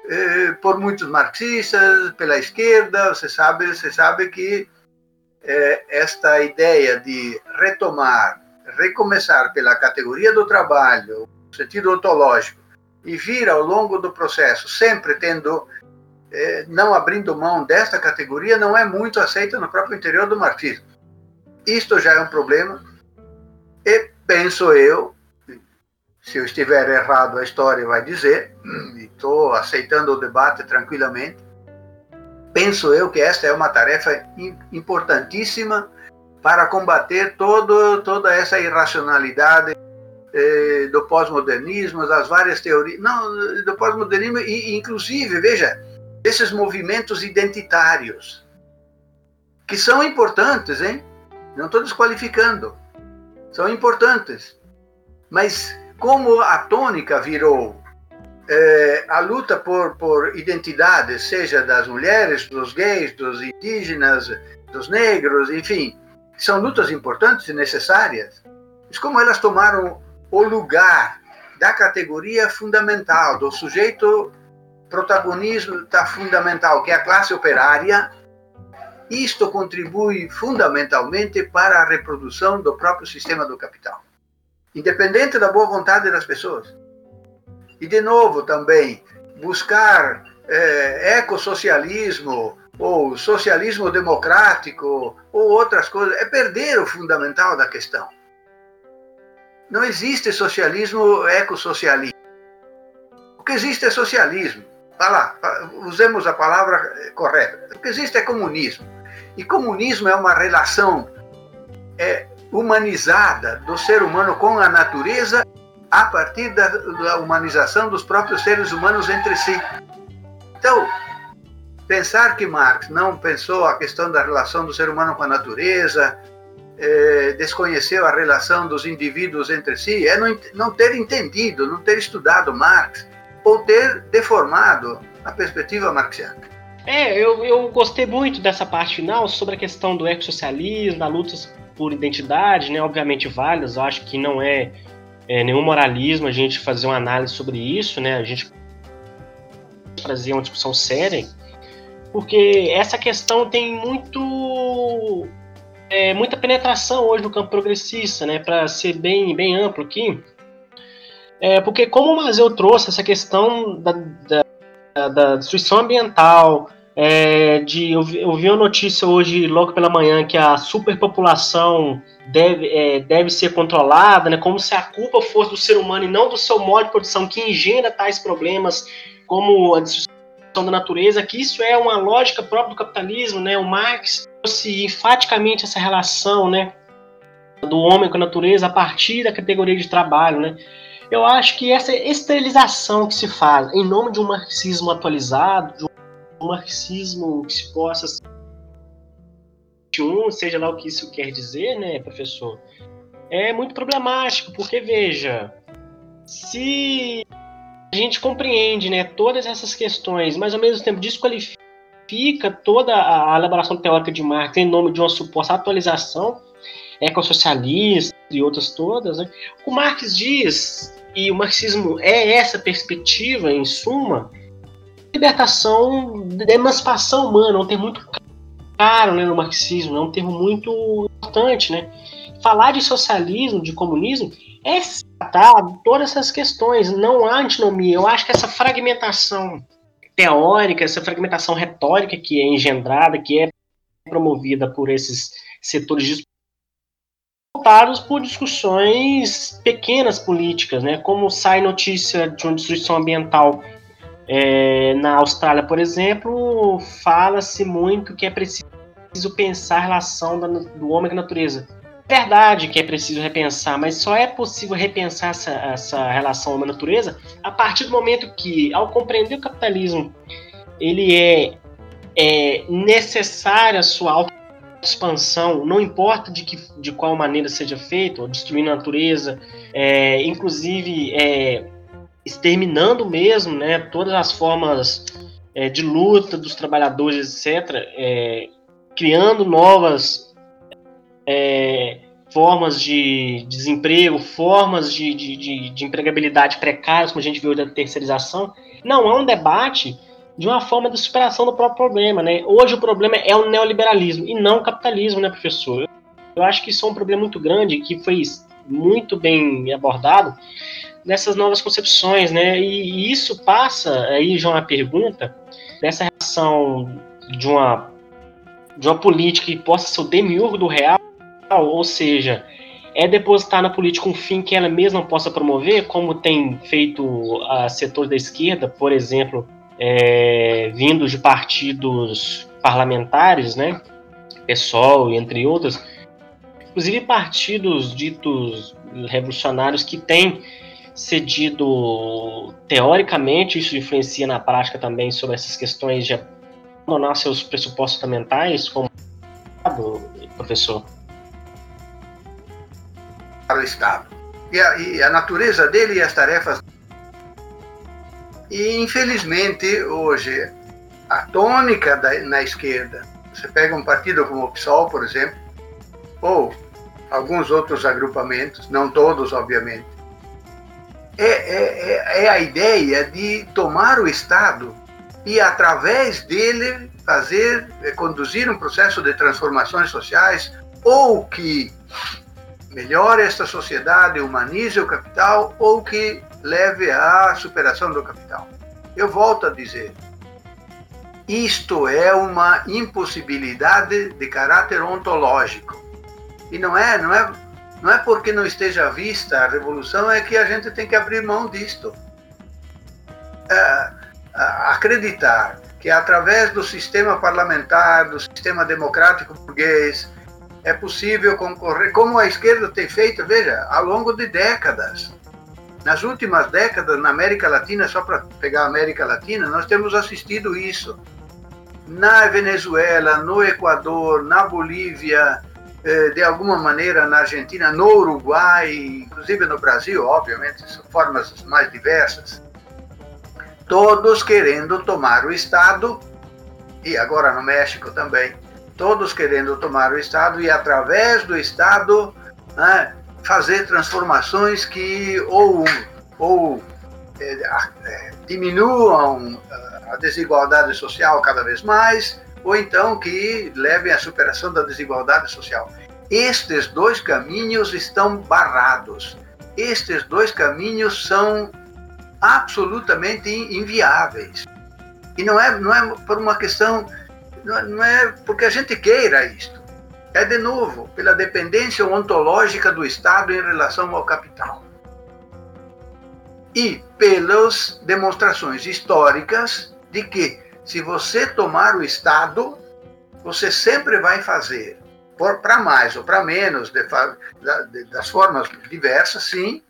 eh, por muitos marxistas, pela esquerda. Você sabe, você sabe que eh, esta ideia de retomar recomeçar pela categoria do trabalho, no sentido ontológico, e vir ao longo do processo sempre tendo, eh, não abrindo mão desta categoria, não é muito aceita no próprio interior do marxismo. Isto já é um problema, e penso eu, se eu estiver errado, a história vai dizer, e estou aceitando o debate tranquilamente, penso eu que esta é uma tarefa importantíssima para combater todo, toda essa irracionalidade eh, do pós-modernismo, das várias teorias, não, do pós-modernismo e inclusive, veja, esses movimentos identitários, que são importantes, hein? Não estou desqualificando, são importantes, mas como a tônica virou eh, a luta por, por identidades, seja das mulheres, dos gays, dos indígenas, dos negros, enfim, são lutas importantes e necessárias, mas como elas tomaram o lugar da categoria fundamental, do sujeito protagonismo da fundamental, que é a classe operária, isto contribui fundamentalmente para a reprodução do próprio sistema do capital, independente da boa vontade das pessoas. E, de novo, também, buscar é, ecossocialismo, ou socialismo democrático, ou outras coisas, é perder o fundamental da questão. Não existe socialismo ecossocialismo. O que existe é socialismo. Vá lá, usemos a palavra correta. O que existe é comunismo. E comunismo é uma relação é, humanizada do ser humano com a natureza a partir da, da humanização dos próprios seres humanos entre si. Então, Pensar que Marx não pensou a questão da relação do ser humano com a natureza, é, desconheceu a relação dos indivíduos entre si, é não, não ter entendido, não ter estudado Marx, ou ter deformado a perspectiva marxiana. É, eu, eu gostei muito dessa parte final sobre a questão do ecossocialismo, da luta por identidade, né? Obviamente válidas, eu acho que não é, é nenhum moralismo a gente fazer uma análise sobre isso, né? A gente trazer uma discussão séria, porque essa questão tem muito é, muita penetração hoje no campo progressista, né? Para ser bem, bem amplo aqui. É, porque como o Mazeu trouxe essa questão da, da, da destruição ambiental, é, de, eu, vi, eu vi uma notícia hoje, logo pela manhã, que a superpopulação deve, é, deve ser controlada, né, como se a culpa fosse do ser humano e não do seu modo de produção que engenha tais problemas, como a destruição da natureza, que isso é uma lógica própria do capitalismo, né, o Marx trouxe enfaticamente essa relação, né, do homem com a natureza a partir da categoria de trabalho, né, eu acho que essa esterilização que se faz em nome de um marxismo atualizado, de um marxismo que se possa seja lá o que isso quer dizer, né, professor, é muito problemático, porque veja, se a gente compreende, né, todas essas questões, mas ao mesmo tempo desqualifica toda a elaboração teórica de Marx em nome de uma suposta atualização ecossocialista e outras todas, né? O Marx diz e o marxismo é essa perspectiva, em suma, libertação, de emancipação humana, um termo muito caro né, no marxismo, é um termo muito importante, né? Falar de socialismo, de comunismo, é tratar todas essas questões, não há antinomia. Eu acho que essa fragmentação teórica, essa fragmentação retórica que é engendrada, que é promovida por esses setores voltados por discussões pequenas políticas, né? Como sai notícia de uma destruição ambiental é, na Austrália, por exemplo, fala-se muito que é preciso pensar a relação da, do homem com a natureza. É verdade que é preciso repensar, mas só é possível repensar essa, essa relação homem-natureza a partir do momento que, ao compreender o capitalismo, ele é, é necessário a sua expansão, não importa de, que, de qual maneira seja feito, ou destruindo a natureza, é, inclusive é, exterminando mesmo né, todas as formas é, de luta dos trabalhadores, etc., é, criando novas é, formas de desemprego, formas de, de, de, de empregabilidade precárias, como a gente viu da terceirização, não é um debate de uma forma de superação do próprio problema, né? Hoje o problema é o neoliberalismo e não o capitalismo, né, professor? Eu acho que isso é um problema muito grande que foi muito bem abordado nessas novas concepções, né? E, isso passa aí já uma pergunta dessa relação de uma de uma política que possa ser o demiurgo do real, ou seja, é depositar na política um fim que ela mesma possa promover, como tem feito a setores da esquerda, por exemplo, é, de partidos parlamentares, né? PSOL, entre outros, inclusive partidos ditos revolucionários que têm cedido, teoricamente, isso influencia na prática também sobre essas questões de abandonar seus pressupostos fundamentais, como professor? Para o Estado. E a, e a natureza dele e as tarefas e, infelizmente, hoje, a tônica da, na esquerda, você pega um partido como o PSOL, por exemplo, ou alguns outros agrupamentos, não todos, obviamente, é, é, é, é a ideia de tomar o Estado e, através dele, fazer, é, conduzir um processo de transformações sociais ou que melhore esta sociedade, humanize o capital ou que leve à superação do capital. Eu volto a dizer, isto é uma impossibilidade de caráter ontológico. E não é, não é, não é porque não esteja vista a revolução é que a gente tem que abrir mão disto. É, acreditar que através do sistema parlamentar, do sistema democrático burguês, é possível concorrer, como a esquerda tem feito, veja, ao longo de décadas. Nas últimas décadas, na América Latina, só para pegar a América Latina, nós temos assistido isso. Na Venezuela, no Equador, na Bolívia, de alguma maneira na Argentina, no Uruguai, inclusive no Brasil, obviamente, formas mais diversas. Todos querendo tomar o Estado e agora no México também, todos querendo tomar o Estado e através do Estado né, fazer transformações que ou, ou é, é, diminuam a desigualdade social cada vez mais, ou então que levem à superação da desigualdade social. Estes dois caminhos estão barrados. Estes dois caminhos são absolutamente inviáveis. E não é, não é por uma questão, não é porque a gente queira isto. É, de novo, pela dependência ontológica do Estado em relação ao capital. E pelas demonstrações históricas de que, se você tomar o Estado, você sempre vai fazer, para mais ou para menos, de, de, das formas diversas, sim,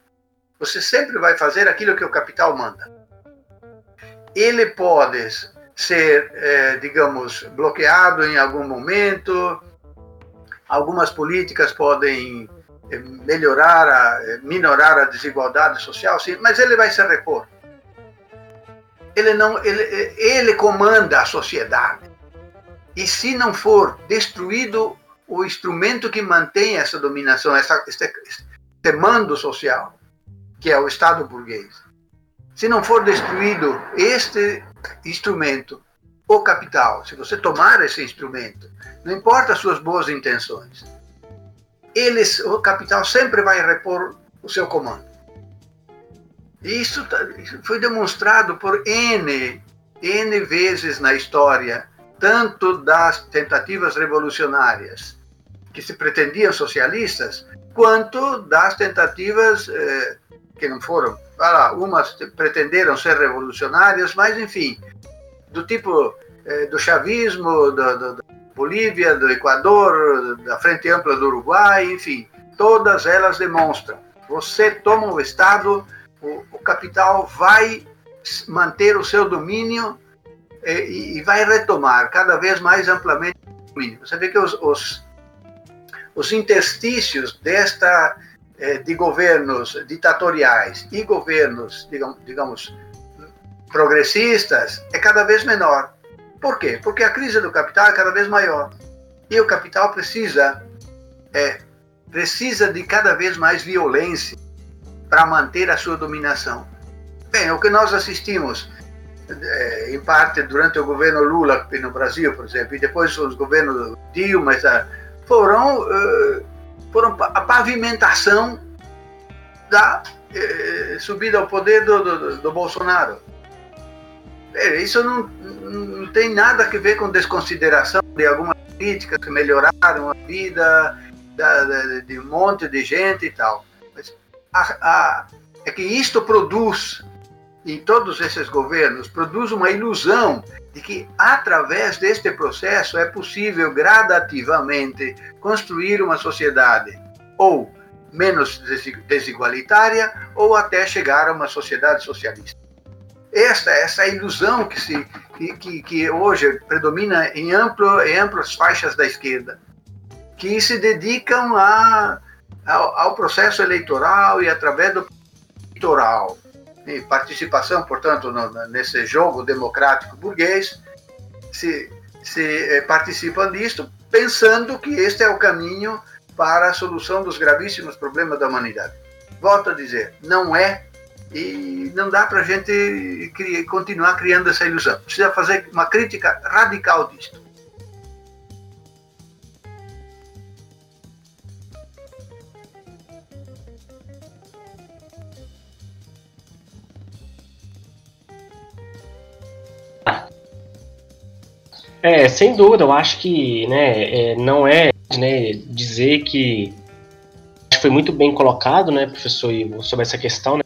você sempre vai fazer aquilo que o capital manda. Ele pode ser, é, digamos, bloqueado em algum momento, algumas políticas podem eh, melhorar, a, eh, minorar a desigualdade social, sim, mas ele vai se repor. Ele não, ele, ele comanda a sociedade. E se não for destruído o instrumento que mantém essa dominação, essa, este, este mando social, que é o Estado burguês, se não for destruído este instrumento, o capital, se você tomar esse instrumento, não importa as suas boas intenções, eles, o capital sempre vai repor o seu comando. Isso, tá, foi demonstrado por N, N vezes na história, tanto das tentativas revolucionárias, que se pretendiam socialistas, quanto das tentativas eh, que não foram. Lá, umas pretenderam ser revolucionárias, mas, enfim, do tipo eh, do chavismo, do, do, Bolívia, do Equador, da Frente Ampla do Uruguai, enfim, todas elas demonstram. Você toma o Estado, o, o capital vai manter o seu domínio e, e, vai retomar cada vez mais amplamente o domínio. Você vê que os, os, os interstícios desta eh, de governos ditatoriais e governos, digamos, digamos progressistas é cada vez menor. Por quê? Porque a crise do capital é cada vez maior. E o capital precisa, é, precisa de cada vez mais violência para manter a sua dominação. Bem, o que nós assistimos, é, em parte durante o governo Lula no Brasil, por exemplo, e depois os governos Dilma, foram, uh, foram a pavimentação da uh, subida ao poder do, do, do Bolsonaro. É, isso não, não tem nada a ver com desconsideração de algumas críticas que melhoraram a vida da, da, de um monte de gente e tal. A, a, é que isto produz, em todos esses governos, produz uma ilusão de que, através deste processo, é possível gradativamente construir uma sociedade ou menos desigualitária ou até chegar a uma sociedade socialista. Essa, essa ilusão que, se, que, que hoje predomina em, amplo, em amplas faixas da esquerda, que se dedicam a, ao, ao processo eleitoral e através do eleitoral, e participação, portanto, no, nesse jogo democrático burguês, se, se eh, participam disto pensando que este é o caminho para a solução dos gravíssimos problemas da humanidade. Volto a dizer, não é e não dá para a gente criar, continuar criando essa ilusão. Precisa fazer uma crítica radical disto. É, sem dúvida, eu acho que né, é, não é né, dizer que foi muito bem colocado, né, professor Ivo, sobre essa questão, né,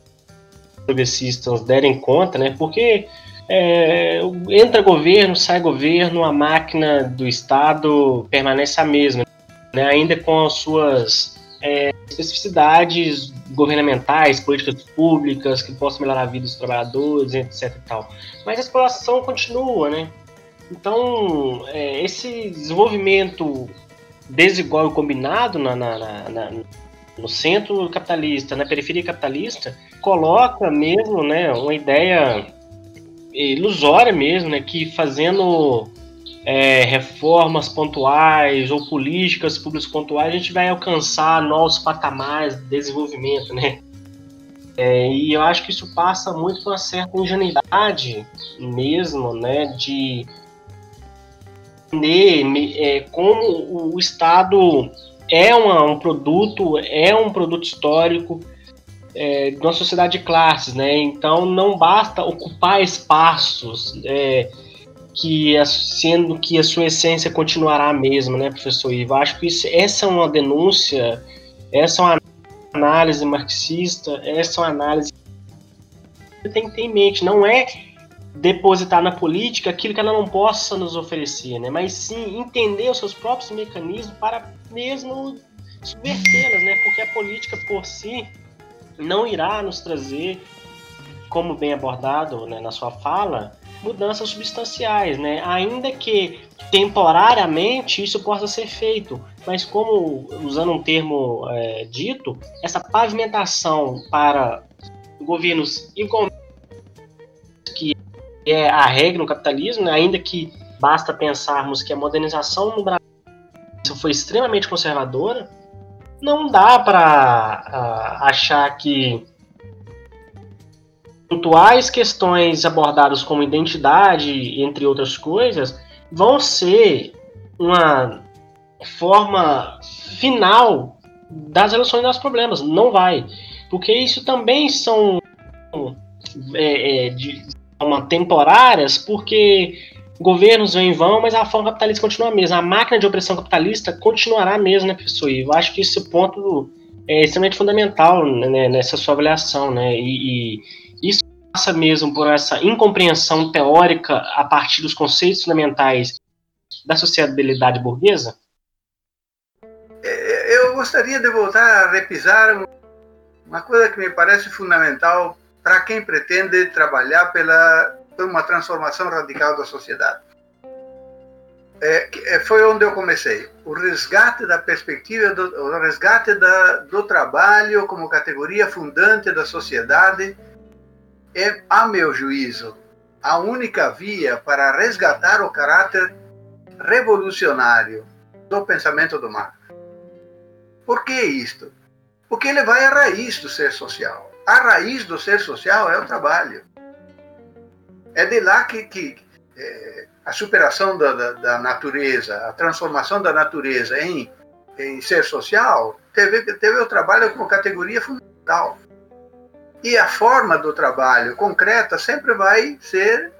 progressistas derem conta, né? Porque é, entra governo, sai governo, a máquina do Estado permanece a mesma, né? ainda com as suas é, especificidades governamentais, políticas públicas que possam melhorar a vida dos trabalhadores, etc. E tal. Mas a exploração continua, né? Então, é, esse desenvolvimento desigual e combinado na, na, na, no centro capitalista, na periferia capitalista, coloca mesmo, né, uma ideia ilusória mesmo, né, que fazendo é, reformas pontuais ou políticas públicas pontuais, a gente vai alcançar novos patamares de desenvolvimento, né? É, e eu acho que isso passa muito por uma certa ingenuidade mesmo, né, de entender é, como o Estado é uma, um produto, é um produto histórico é, de uma sociedade de classes, né? Então não basta ocupar espaços, é, que sendo que a sua essência continuará a mesma, né, professor Ivo? Acho que isso, essa é uma denúncia, essa é uma análise marxista, essa é uma análise que tem que ter em mente, não é depositar na política aquilo que ela não possa nos oferecer, né? Mas sim entender os seus próprios mecanismos para mesmo subvertê-las, né? Porque a política por si não irá nos trazer, como bem abordado né, na sua fala, mudanças substanciais, né? Ainda que temporariamente isso possa ser feito, mas como usando um termo é, dito, essa pavimentação para governos igualmente que é a regra no capitalismo, né? ainda que basta pensarmos que a modernização no Brasil foi extremamente conservadora, não dá para uh, achar que pontuais questões abordadas como identidade, entre outras coisas, vão ser uma forma final das soluções dos problemas. Não vai. Porque isso também são é, é, de, temporárias, porque governos vêm e vão, mas a forma capitalista continua a mesma. A máquina de opressão capitalista continuará a mesma, né, professor? E eu acho que esse ponto é extremamente fundamental né, nessa sua avaliação, né? E, e passa mesmo por essa incompreensão teórica a partir dos conceitos fundamentais da sociabilidade burguesa? É, eu gostaria de voltar a repisar uma coisa que me parece fundamental para quem pretende trabalhar pela por uma transformação radical da sociedade. É, é, foi onde eu comecei. O resgate da perspectiva, do, o resgate da, do trabalho como categoria fundante da sociedade é, a meu juízo, a única via para resgatar o caráter revolucionário do pensamento do Marx. Por que isto? Porque ele vai à raiz do ser social. A raiz do ser social é o trabalho. É de lá que, que é, a superação da, da, da, natureza, a transformação da natureza em, em ser social, teve, teve o trabalho como categoria fundamental. E a forma do trabalho concreta sempre vai ser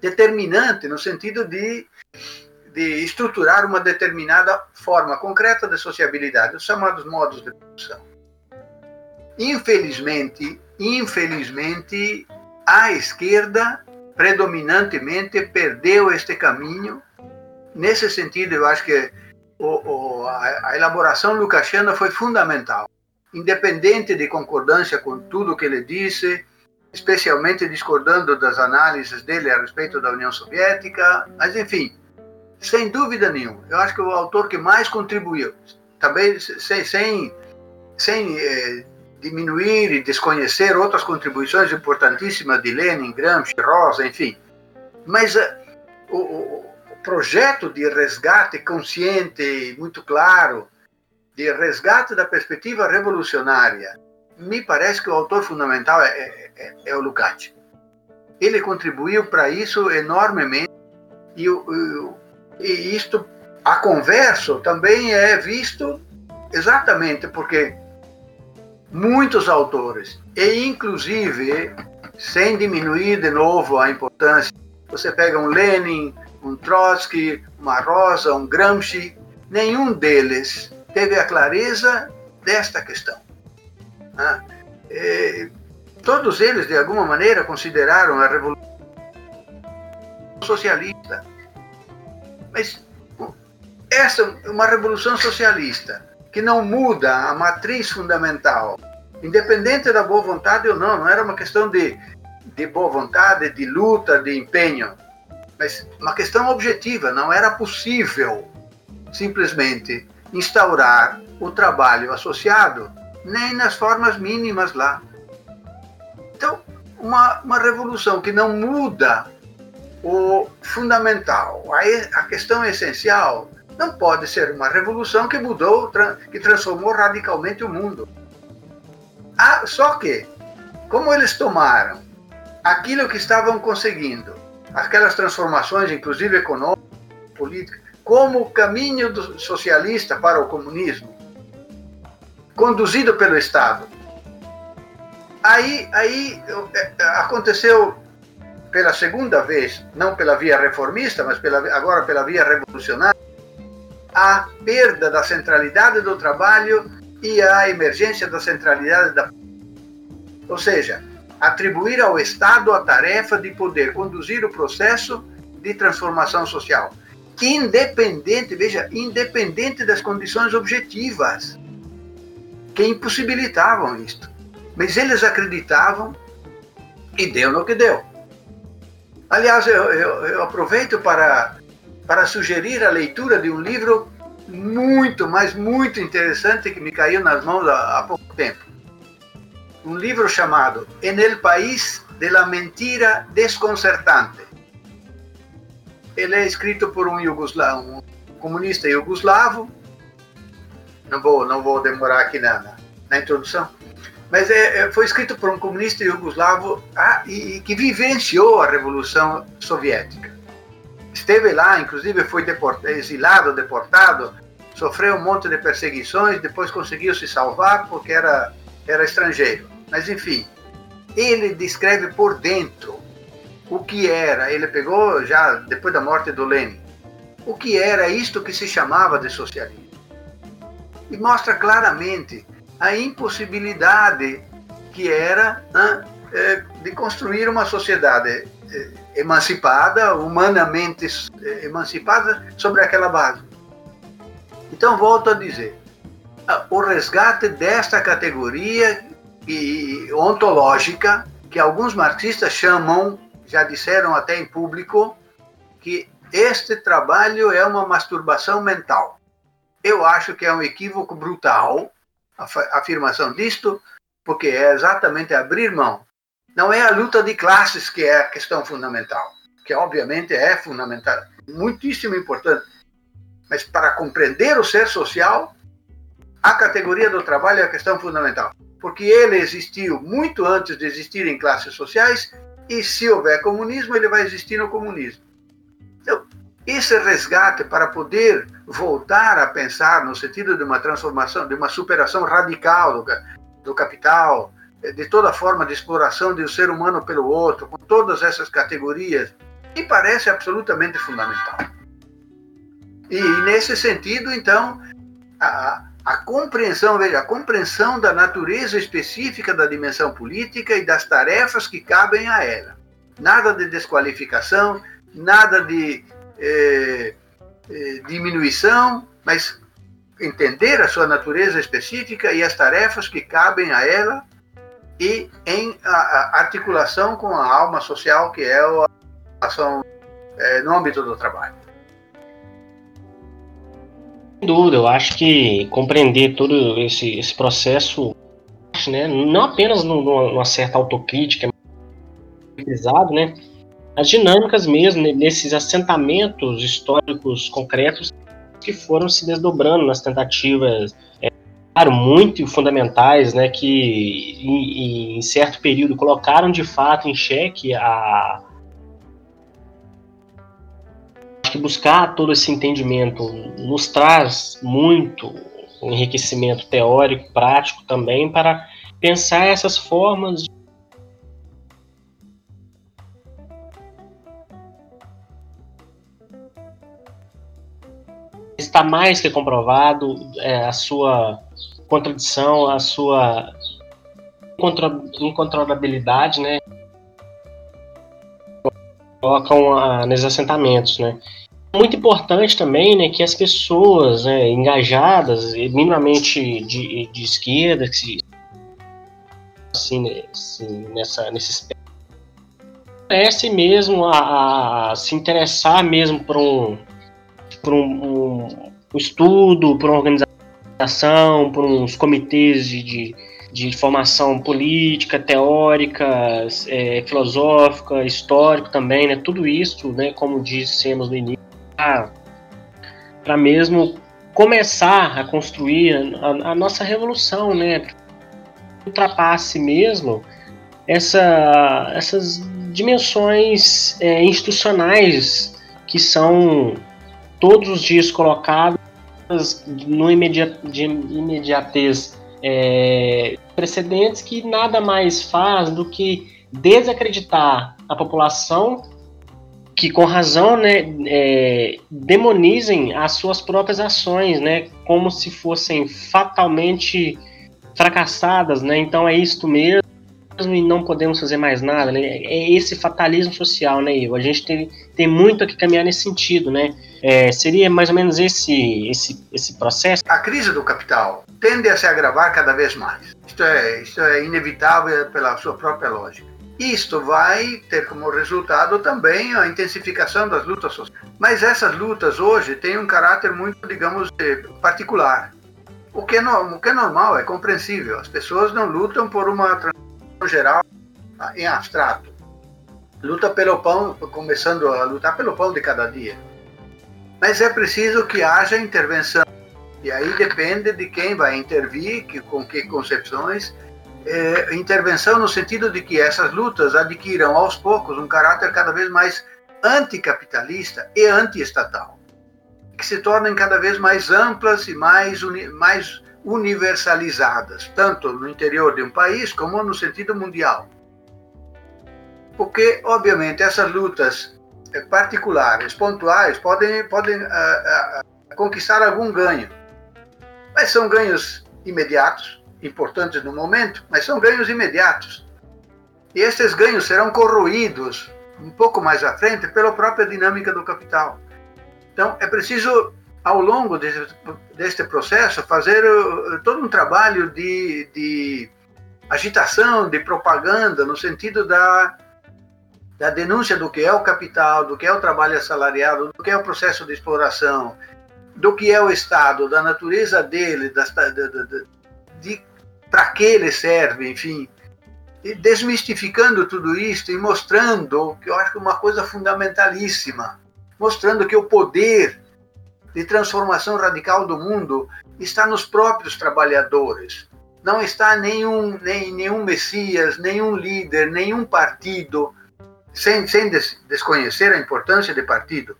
determinante no sentido de, de estruturar uma determinada forma concreta de sociabilidade, os chamados modos de produção. Infelizmente, infelizmente, a esquerda predominantemente perdeu este caminho. Nesse sentido, eu acho que o, o, a, a elaboração lucasiana foi fundamental independente de concordância com tudo que ele disse, especialmente discordando das análises dele a respeito da União Soviética, mas enfim, sem dúvida nenhuma, eu acho que o autor que mais contribuiu, também sem, sem, sem eh, diminuir e desconhecer outras contribuições importantíssimas de Lenin, Gramsci, Rosa, enfim, mas uh, o, o projeto de resgate consciente, muito claro, de resgate da perspectiva revolucionária, me parece que o autor fundamental é, é, é, é o Lukács. Ele contribuiu para isso enormemente e, e isto, a converso, também é visto exatamente porque muitos autores, e inclusive, sem diminuir de novo a importância, você pega um Lenin, um Trotsky, uma Rosa, um Gramsci, nenhum deles teve a clareza desta questão. Né? Todos eles, de alguma maneira, consideraram a revolução socialista. Mas essa é uma revolução socialista que não muda a matriz fundamental, independente da boa vontade ou não, não era uma questão de, de boa vontade, de luta, de empenho, mas uma questão objetiva, não era possível simplesmente instaurar o trabalho associado, nem nas formas mínimas lá. Então, uma, uma revolução que não muda o fundamental, a, a questão essencial, não pode ser uma revolução que mudou, que transformou radicalmente o mundo. Ah, só que, como eles tomaram aquilo que estavam conseguindo, aquelas transformações, inclusive econômicas, políticas, como o caminho do socialista para o comunismo, conduzido pelo Estado. Aí, aí é, aconteceu pela segunda vez, não pela via reformista, mas pela, agora pela via revolucionária, a perda da centralidade do trabalho e a emergência da centralidade da. Ou seja, atribuir ao Estado a tarefa de poder conduzir o processo de transformação social, independente, veja, independente das condições objetivas que impossibilitavam isto. Mas eles acreditavam e deu no que deu. Aliás, eu, eu, eu aproveito para, para sugerir a leitura de um livro muito, mas muito interessante que me caiu nas mãos há, há pouco tempo. Um livro chamado En el País de la Mentira Desconcertante. Ele é escrito por um, um comunista iugoslavo. Não vou, não vou demorar aqui na, na, na introdução mas é, é, foi escrito por um comunista iugoslavo ah, e, e, que vivenciou a Revolução Soviética. Esteve lá, inclusive foi exilado, deportado, sofreu um monte de perseguições, depois conseguiu se salvar porque era, era estrangeiro. Mas, enfim, ele descreve por dentro o que era, ele pegou já depois da morte do Lenin, o que era isto que se chamava de socialismo. E mostra claramente a impossibilidade que era né, é, de construir uma sociedade é, emancipada, humanamente é, emancipada, sobre aquela base. Então, volto a dizer, o resgate desta categoria ontológica, que alguns marxistas chamam, já disseram até em público, que este trabalho é uma masturbação mental. Eu acho que é um equívoco brutal, a afirmação disto, porque é exatamente abrir mão. Não é a luta de classes que é a questão fundamental, que obviamente é fundamental, muitíssimo importante. Mas para compreender o ser social, a categoria do trabalho é a questão fundamental, porque ele existiu muito antes de existirem classes sociais, e se houver comunismo, ele vai existir no comunismo. Então, esse resgate para poder voltar a pensar no sentido de uma transformação, de uma superação radical do, do capital, de toda forma de exploração do ser humano pelo outro, com todas essas categorias, me parece absolutamente fundamental. E, nesse sentido, então, a, a compreensão, veja, a compreensão da natureza específica da dimensão política e das tarefas que cabem a ela. Nada de desqualificação, nada de é, é, diminuição, mas entender a sua natureza específica e as tarefas que cabem a ela e em a, a articulação com a alma social que é a ação é, no âmbito do trabalho. Dúvida, eu acho que compreender todo esse, esse processo, né, não apenas numa certa autocrítica, pesado, né, as dinâmicas mesmo nesses assentamentos históricos concretos que foram se desdobrando nas tentativas é, claro, muito fundamentais, né, que em, em, certo período colocaram de fato em xeque a acho que buscar todo esse entendimento nos traz muito enriquecimento teórico, prático também para pensar essas formas de está mais que comprovado é, a sua contradição, a sua incontrolabilidade, né? Colocam a, nos assentamentos, né? Muito importante também, né, que as pessoas né, engajadas, minimamente de, de esquerda, que se, assim, assim, nessa, nesse parece mesmo a, a, se interessar mesmo por um por um, um estudo, por uma organização, por uns comitês de, de, de formação política, teórica, é, filosófica, histórico também, né? Tudo isso, né? Como dissemos no início, para mesmo começar a construir a, a, nossa revolução, né? Ultrapasse mesmo essa, essas dimensões é, institucionais que são todos os dias colocadas no imediat, de imediatez é, precedentes que nada mais faz do que desacreditar a população que com razão né, é, demonizem as suas próprias ações, né, como se fossem fatalmente fracassadas, né, então é isto mesmo e não podemos fazer mais nada, né, é esse fatalismo social, né, Ivo? a gente tem, tem muito a que caminhar nesse sentido, né, é, seria mais ou menos esse, esse, esse processo? A crise do capital tende a se agravar cada vez mais. Isto é, isto é inevitável pela sua própria lógica. Isto vai ter como resultado também a intensificação das lutas sociais. Mas essas lutas hoje têm um caráter muito, digamos, particular. O que, é, o que é normal, é compreensível. As pessoas não lutam por uma transição geral em abstrato. Luta pelo pão, começando a lutar pelo pão de cada dia mas é preciso que haja intervenção. E aí depende de quem vai intervir, que, com que concepções. É, intervenção no sentido de que essas lutas adquiram aos poucos um caráter cada vez mais anticapitalista e antiestatal, que se tornem cada vez mais amplas e mais, uni, mais universalizadas, tanto no interior de um país como no sentido mundial. Porque, obviamente, essas lutas é, particulares, pontuais, podem, podem uh, uh, conquistar algum ganho. Mas são ganhos imediatos, importantes no momento, mas são ganhos imediatos. E esses ganhos serão corroídos um pouco mais à frente pela própria dinâmica do capital. Então, é preciso, ao longo desse, deste processo, fazer uh, todo um trabalho de, de agitação, de propaganda, no sentido da da denúncia do que é o capital, do que é o trabalho assalariado, do que é o processo de exploração, do que é o Estado, da natureza dele, da, de, de, de para que ele serve, enfim, e desmistificando tudo isso e mostrando que eu acho que é uma coisa fundamentalíssima, mostrando que o poder de transformação radical do mundo está nos próprios trabalhadores. Não está nenhum, nem, nenhum messias, nenhum líder, nenhum partido, sem, sem des, desconhecer a importância do partido.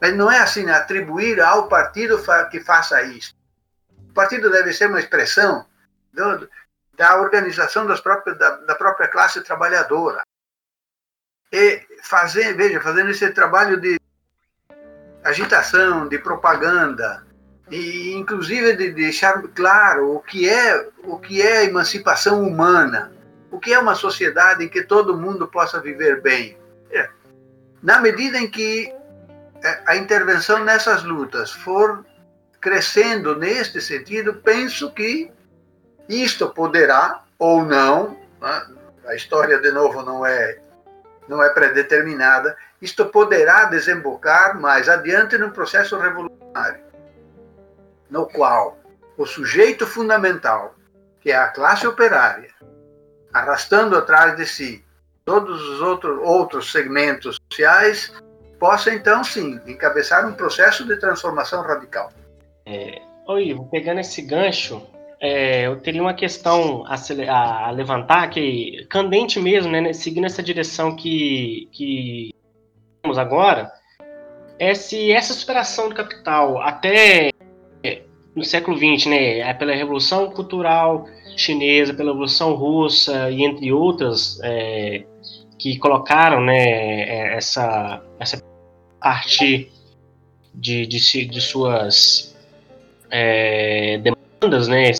Mas não é assim atribuir ao partido que faça isso. O partido deve ser uma expressão do, da organização das próprias, da, da própria classe trabalhadora. E fazer, veja, fazendo esse trabalho de agitação, de propaganda, e inclusive de deixar claro o que é o que é emancipação humana, o que é uma sociedade em que todo mundo possa viver bem? É. Na medida em que é, a intervenção nessas lutas for crescendo neste sentido, penso que isto poderá ou não, né? a história de novo não é não é predeterminada, isto poderá desembocar mais adiante num processo revolucionário, no qual o sujeito fundamental, que é a classe operária, arrastando atrás de si todos os outros, outros segmentos sociais, possa então sim encabeçar um processo de transformação radical. É, oi, pegando esse gancho, é, eu teria uma questão a, a, levantar que candente mesmo, né, seguindo essa direção que que temos agora, é se essa superação do capital até no século XX, né, é pela revolução cultural chinesa, pela Revolução Russa e entre outras é, que colocaram né, é, essa, essa parte de, de, de suas é, demandas, né,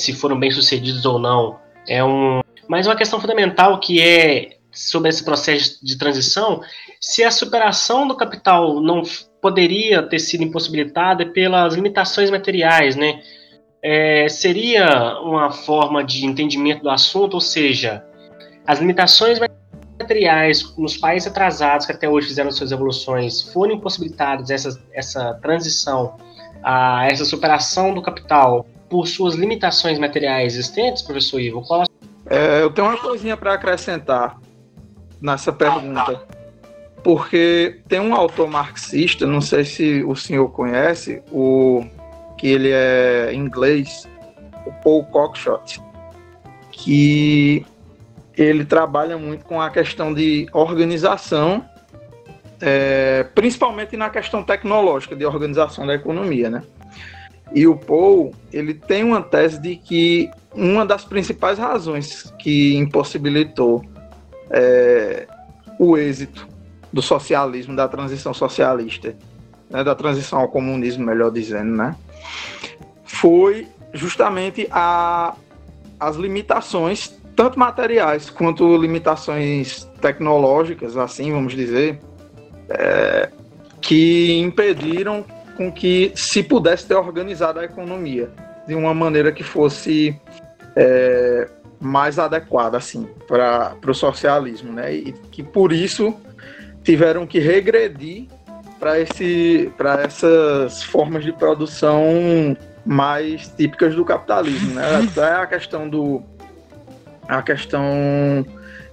se foram bem sucedidos ou não, é um, mas uma questão fundamental que é sobre esse processo de transição, se a superação do capital não poderia ter sido impossibilitada pelas limitações materiais, né? é, seria uma forma de entendimento do assunto, ou seja, as limitações materiais nos países atrasados que até hoje fizeram suas evoluções foram impossibilitadas essa, essa transição a essa superação do capital por suas limitações materiais existentes, professor Ivo? Qual... É, eu tenho uma coisinha para acrescentar nessa pergunta. Porque tem um autor marxista, não sei se o senhor conhece, o que ele é inglês, o Paul Cockshott, que ele trabalha muito com a questão de organização, é, principalmente na questão tecnológica de organização da economia, né? E o Paul, ele tem uma tese de que uma das principais razões que impossibilitou é, o êxito do socialismo, da transição socialista, né, da transição ao comunismo, melhor dizendo, né, foi justamente a, as limitações, tanto materiais quanto limitações tecnológicas, assim vamos dizer, é, que impediram com que se pudesse ter organizado a economia de uma maneira que fosse é, mais adequada assim para o socialismo, né? E que por isso tiveram que regredir para esse para essas formas de produção mais típicas do capitalismo, né? É a questão do a questão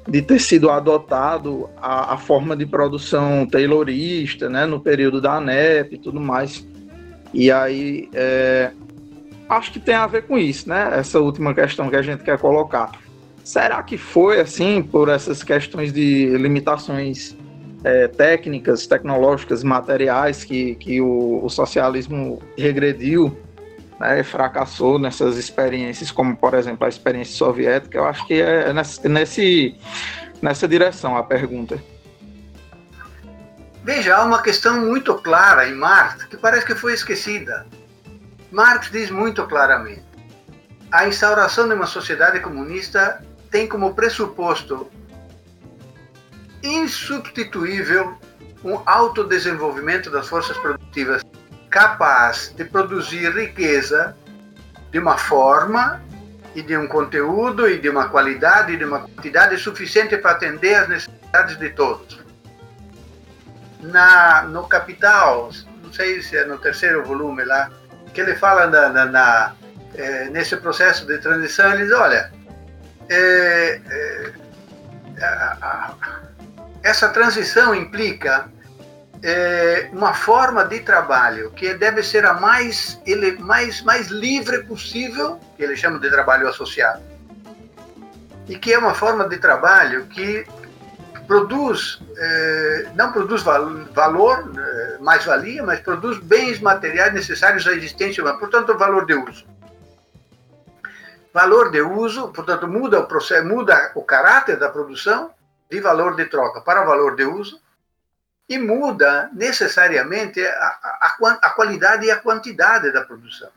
de ter sido adotado a, a, forma de produção taylorista, né, no período da ANEP e tudo mais. E aí, é, acho que tem a ver com isso, né, essa última questão que a gente quer colocar. Será que foi assim, por essas questões de limitações é, técnicas, tecnológicas, materiais que, que o, o socialismo regrediu né, fracassou nessas experiências, como por exemplo a experiência soviética, eu acho que é nesse, nessa direção a pergunta. Veja, há uma questão muito clara em Marx que parece que foi esquecida. Marx diz muito claramente: a instauração de uma sociedade comunista tem como pressuposto insubstituível um autodesenvolvimento das forças produtivas capaz de produzir riqueza de uma forma e de um conteúdo e de uma qualidade e de uma quantidade suficiente para atender às necessidades de todos. Na, no Capital, não sei se é no terceiro volume lá, que ele fala na, na, na é, nesse processo de transição, ele diz, olha, é, é, a, a, essa transição implica é, uma forma de trabalho que deve ser a mais, ele, mais, mais livre possível, que ele chama de trabalho associado. E que é uma forma de trabalho que produz, é, não produz val, valor, é, mais-valia, mas produz bens materiais necessários à existência humana, portanto, valor de uso. Valor de uso, portanto, muda o processo, muda o caráter da produção de valor de troca para valor de uso, e muda necessariamente a, a, a qualidade e a quantidade da produção.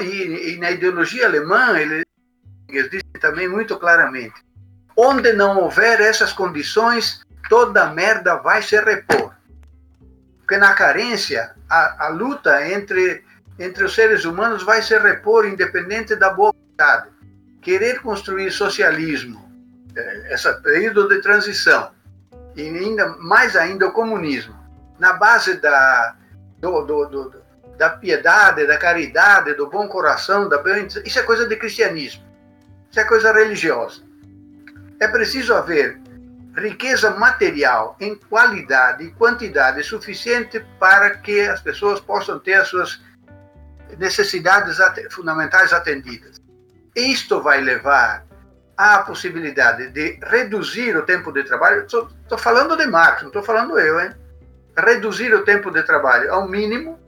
E, e na ideologia alemã, ele diz também muito claramente: onde não houver essas condições, toda merda vai se repor. Porque na carência, a, a luta entre, entre os seres humanos vai se repor independente da boa vontade. Querer construir socialismo, eh, esse período de transição, e ainda mais ainda o comunismo, na base da, do, do, do, da piedade, da caridade, do bom coração, da isso é coisa de cristianismo, isso é coisa religiosa. É preciso haver riqueza material em qualidade e quantidade suficiente para que as pessoas possam ter as suas necessidades fundamentais atendidas. Isto vai levar há a possibilidade de reduzir o tempo de trabalho, estou falando de Marx, não estou falando eu, hein? reduzir o tempo de trabalho ao mínimo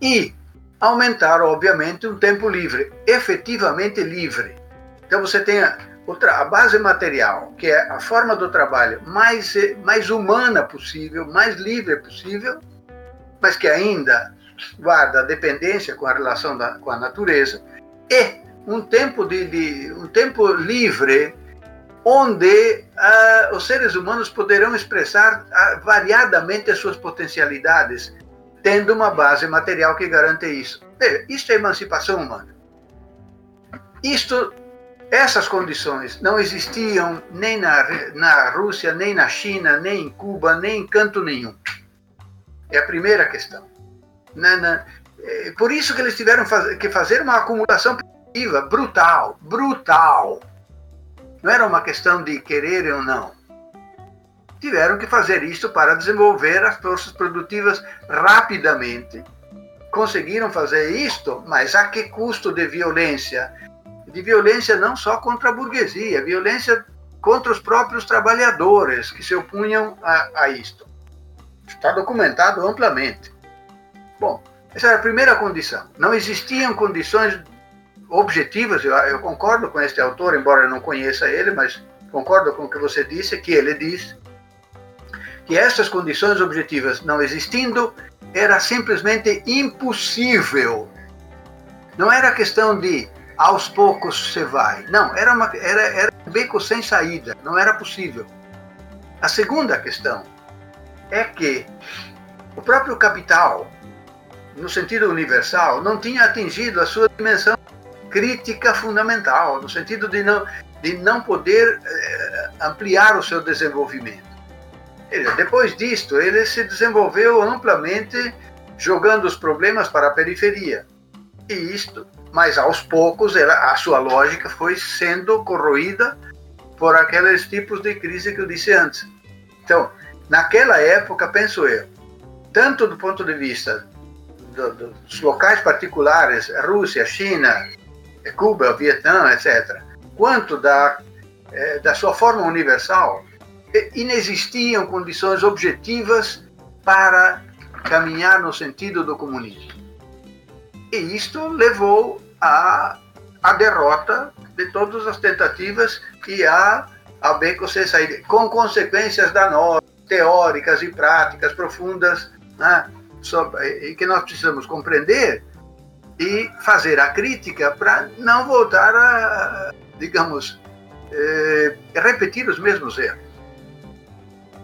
e aumentar, obviamente, um tempo livre, efetivamente livre. Então você tem a, a base material, que é a forma do trabalho mais, mais humana possível, mais livre possível, mas que ainda guarda a dependência com a relação da, com a natureza, e um tempo de, de um tempo livre onde uh, os seres humanos poderão expressar uh, variadamente as suas potencialidades, tendo uma base material que garante isso. Veja, isso é emancipação humana. Isto, essas condições não existiam nem na, na Rússia, nem na China, nem em Cuba, nem em canto nenhum. É a primeira questão. Na, na, É, por isso que eles tiveram que fazer uma acumulação brutal, brutal. Não era uma questão de querer ou não. Tiveram que fazer isso para desenvolver as forças produtivas rapidamente. Conseguiram fazer isto, mas a que custo de violência? De violência não só contra a burguesia, violência contra os próprios trabalhadores que se opunham a, a isto. Está documentado amplamente. Bom, essa era a primeira condição. Não existiam condições objetivas, eu, eu concordo com este autor, embora eu não conheça ele, mas concordo com o que você disse, que ele diz que essas condições objetivas não existindo, era simplesmente impossível. Não era questão de aos poucos você vai. Não, era, uma, era, era um beco sem saída, não era possível. A segunda questão é que o próprio capital, no sentido universal, não tinha atingido a sua dimensão crítica fundamental, no sentido de não, de não poder eh, ampliar o seu desenvolvimento. Ele, depois disto, ele se desenvolveu amplamente, jogando os problemas para a periferia. E isto mas aos poucos ela, a sua lógica foi sendo corroída por aqueles tipos de crise que eu disse antes. Então, naquela época, penso eu, tanto do ponto de vista do, dos locais particulares, Rússia, China, Cuba, Vietnã, etc., quanto da, eh, da sua forma universal, inexistiam condições objetivas para caminhar no sentido do comunismo. E isto levou a, a derrota de todas as tentativas e a, a sem saída, com consequências danosas, teóricas e práticas profundas, né, sobre, e que nós precisamos compreender e fazer a crítica para não voltar a, digamos, eh, repetir os mesmos erros.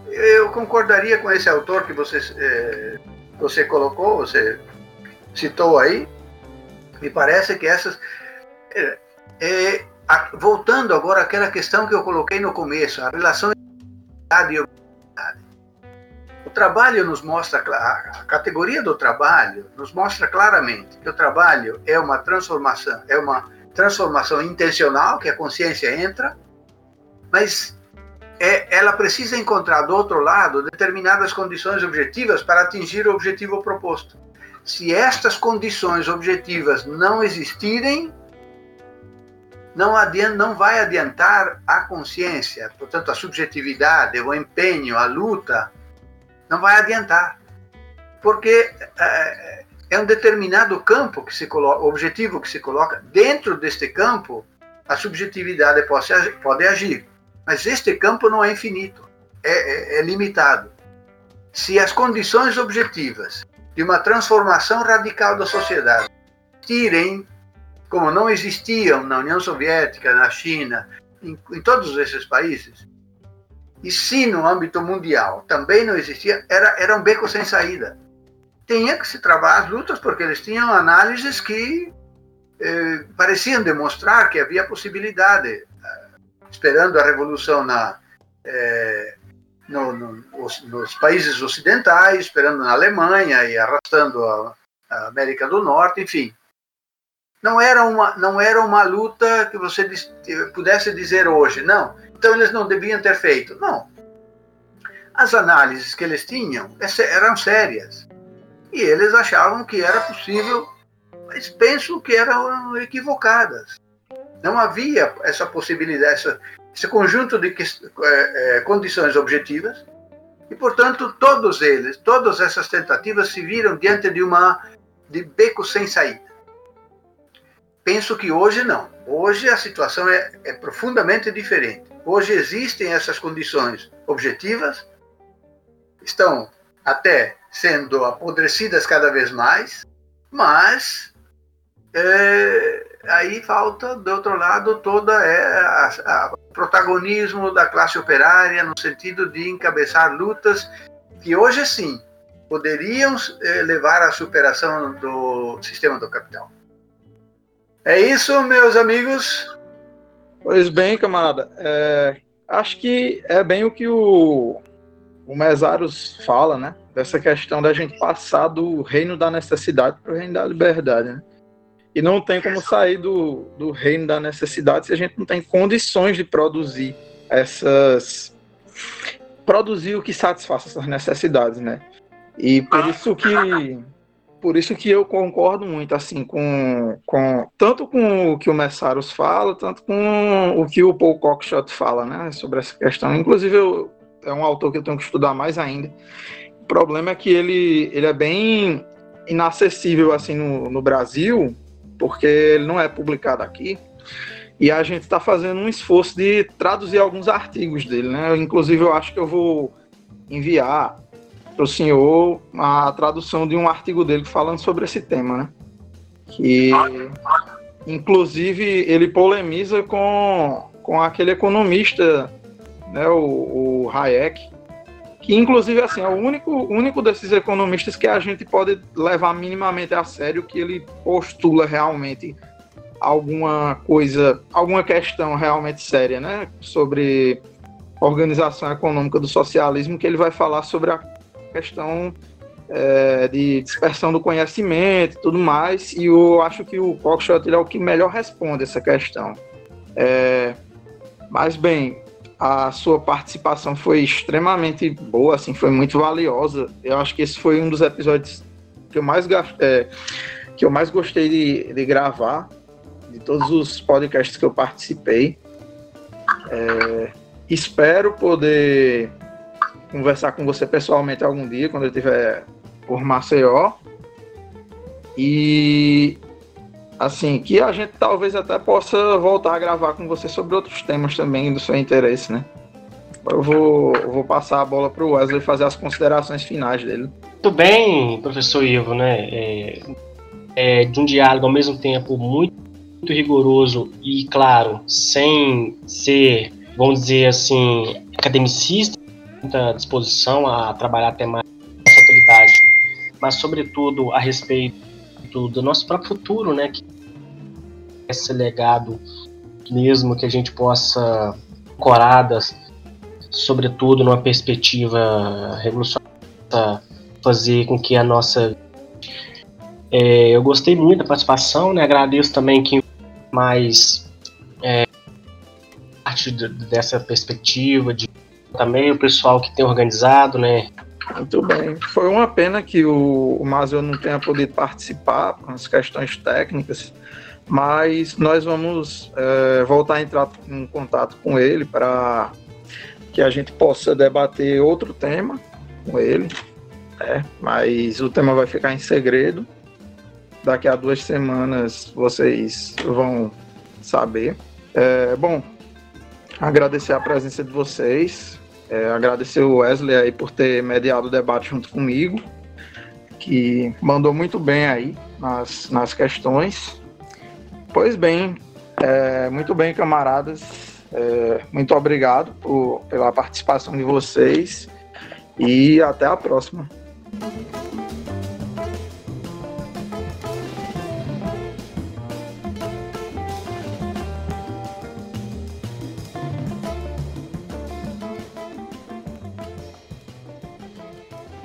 Eu concordaria com esse autor que você, eh, você colocou, você citou aí, me parece que essas. É, é, voltando agora àquela questão que eu coloquei no começo, a relação entre trabalho nos mostra, a categoria do trabalho nos mostra claramente que o trabalho é uma transformação, é uma transformação intencional, que a consciência entra, mas é, ela precisa encontrar do outro lado determinadas condições objetivas para atingir o objetivo proposto. Se estas condições objetivas não existirem, não, adianta, não vai adiantar a consciência, portanto, a subjetividade, o empenho, a luta, não vai adiantar. Porque é, é um determinado campo que se coloca, objetivo que se coloca. Dentro deste campo, a subjetividade pode, pode agir, mas este campo não é infinito, é, é, é limitado. Se as condições objetivas de uma transformação radical da sociedade. Tirem, como não existiam na União Soviética, na China, em, em todos esses países, e se no âmbito mundial também não existia, era, era um beco sem saída. Tinha que se travar as lutas, porque eles tinham análises que eh, pareciam demonstrar que havia possibilidade, eh, esperando a revolução na, eh, no, no, nos países ocidentais, esperando na Alemanha e arrastando a, a, América do Norte, enfim. Não era uma, não era uma luta que você pudesse dizer hoje, não. Então eles não deviam ter feito. Não. As análises que eles tinham eram sérias. E eles achavam que era possível, mas penso que eram equivocadas. Não havia essa possibilidade, essa, esse conjunto de é, é, condições objetivas, e, portanto, todos eles, todas essas tentativas se viram diante de uma de beco sem saída. Penso que hoje não. Hoje a situação é, é profundamente diferente. Hoje existem essas condições objetivas, estão até sendo apodrecidas cada vez mais, mas é, aí falta, do outro lado, toda é o protagonismo da classe operária no sentido de encabeçar lutas que hoje sim poderiam é, levar à superação do sistema do capital. É isso, meus amigos. Pois bem, camarada. É, acho que é bem o que o, o Mesaros fala, né? dessa questão da gente passar do reino da necessidade para o reino da liberdade, né? E não tem como sair do, do reino da necessidade se a gente não tem condições de produzir essas. produzir o que satisfaça essas necessidades, né? E por isso que. Por isso que eu concordo muito, assim, com, com tanto com o que o Messaros fala, tanto com o que o Paul Cockshott fala, né, sobre essa questão. Inclusive, eu, é um autor que eu tenho que estudar mais ainda. O problema é que ele, ele é bem inacessível, assim, no, no Brasil, porque ele não é publicado aqui. E a gente está fazendo um esforço de traduzir alguns artigos dele, né? Inclusive, eu acho que eu vou enviar para o senhor a tradução de um artigo dele falando sobre esse tema, né? Que, inclusive, ele polemiza com, com aquele economista, né, o, o Hayek, que inclusive assim é o único, único desses economistas que a gente pode levar minimamente a sério que ele postula realmente alguma coisa, alguma questão realmente séria, né, sobre organização econômica do socialismo, que ele vai falar sobre a questão é, de dispersão do conhecimento e tudo mais, e eu acho que o Cockshott é o que melhor responde essa questão. É, mas bem, a sua participação foi extremamente boa, assim, foi muito valiosa. Eu acho que esse foi um dos episódios que eu mais, é, que eu mais gostei de, de, gravar, de todos os podcasts que eu participei. É, espero poder conversar com você pessoalmente algum dia, quando eu estiver por Maceió. E assim, que a gente talvez até possa voltar a gravar com você sobre outros temas também do seu interesse, né? Eu vou, vou passar a bola para o Wesley fazer as considerações finais dele. Muito bem, professor Ivo, né? É, é, de um diálogo ao mesmo tempo muito, muito rigoroso e, claro, sem ser, vamos dizer assim, academicista, muita disposição a trabalhar até mais atualidade, mas, sobretudo, a respeito do, nosso próprio futuro, né? Que esse legado mesmo que a gente possa coradas, sobretudo numa perspectiva revolucionária, fazer com que a nossa é, eu gostei muito da participação, né? Agradeço também que mais é, parte dessa perspectiva de também o pessoal que tem organizado, né? Muito bem. Foi uma pena que o, o não tenha podido participar com as questões técnicas, mas nós vamos é, voltar a entrar em contato com ele para que a gente possa debater outro tema com ele, né? mas o tema vai ficar em segredo. Daqui a duas semanas vocês vão saber. É, bom, agradecer a presença de vocês, é, agradecer o Wesley aí por ter mediado o debate junto comigo, que mandou muito bem aí nas, nas questões. Pois bem, é, muito bem, camaradas. É, muito obrigado por, pela participação de vocês e até a próxima.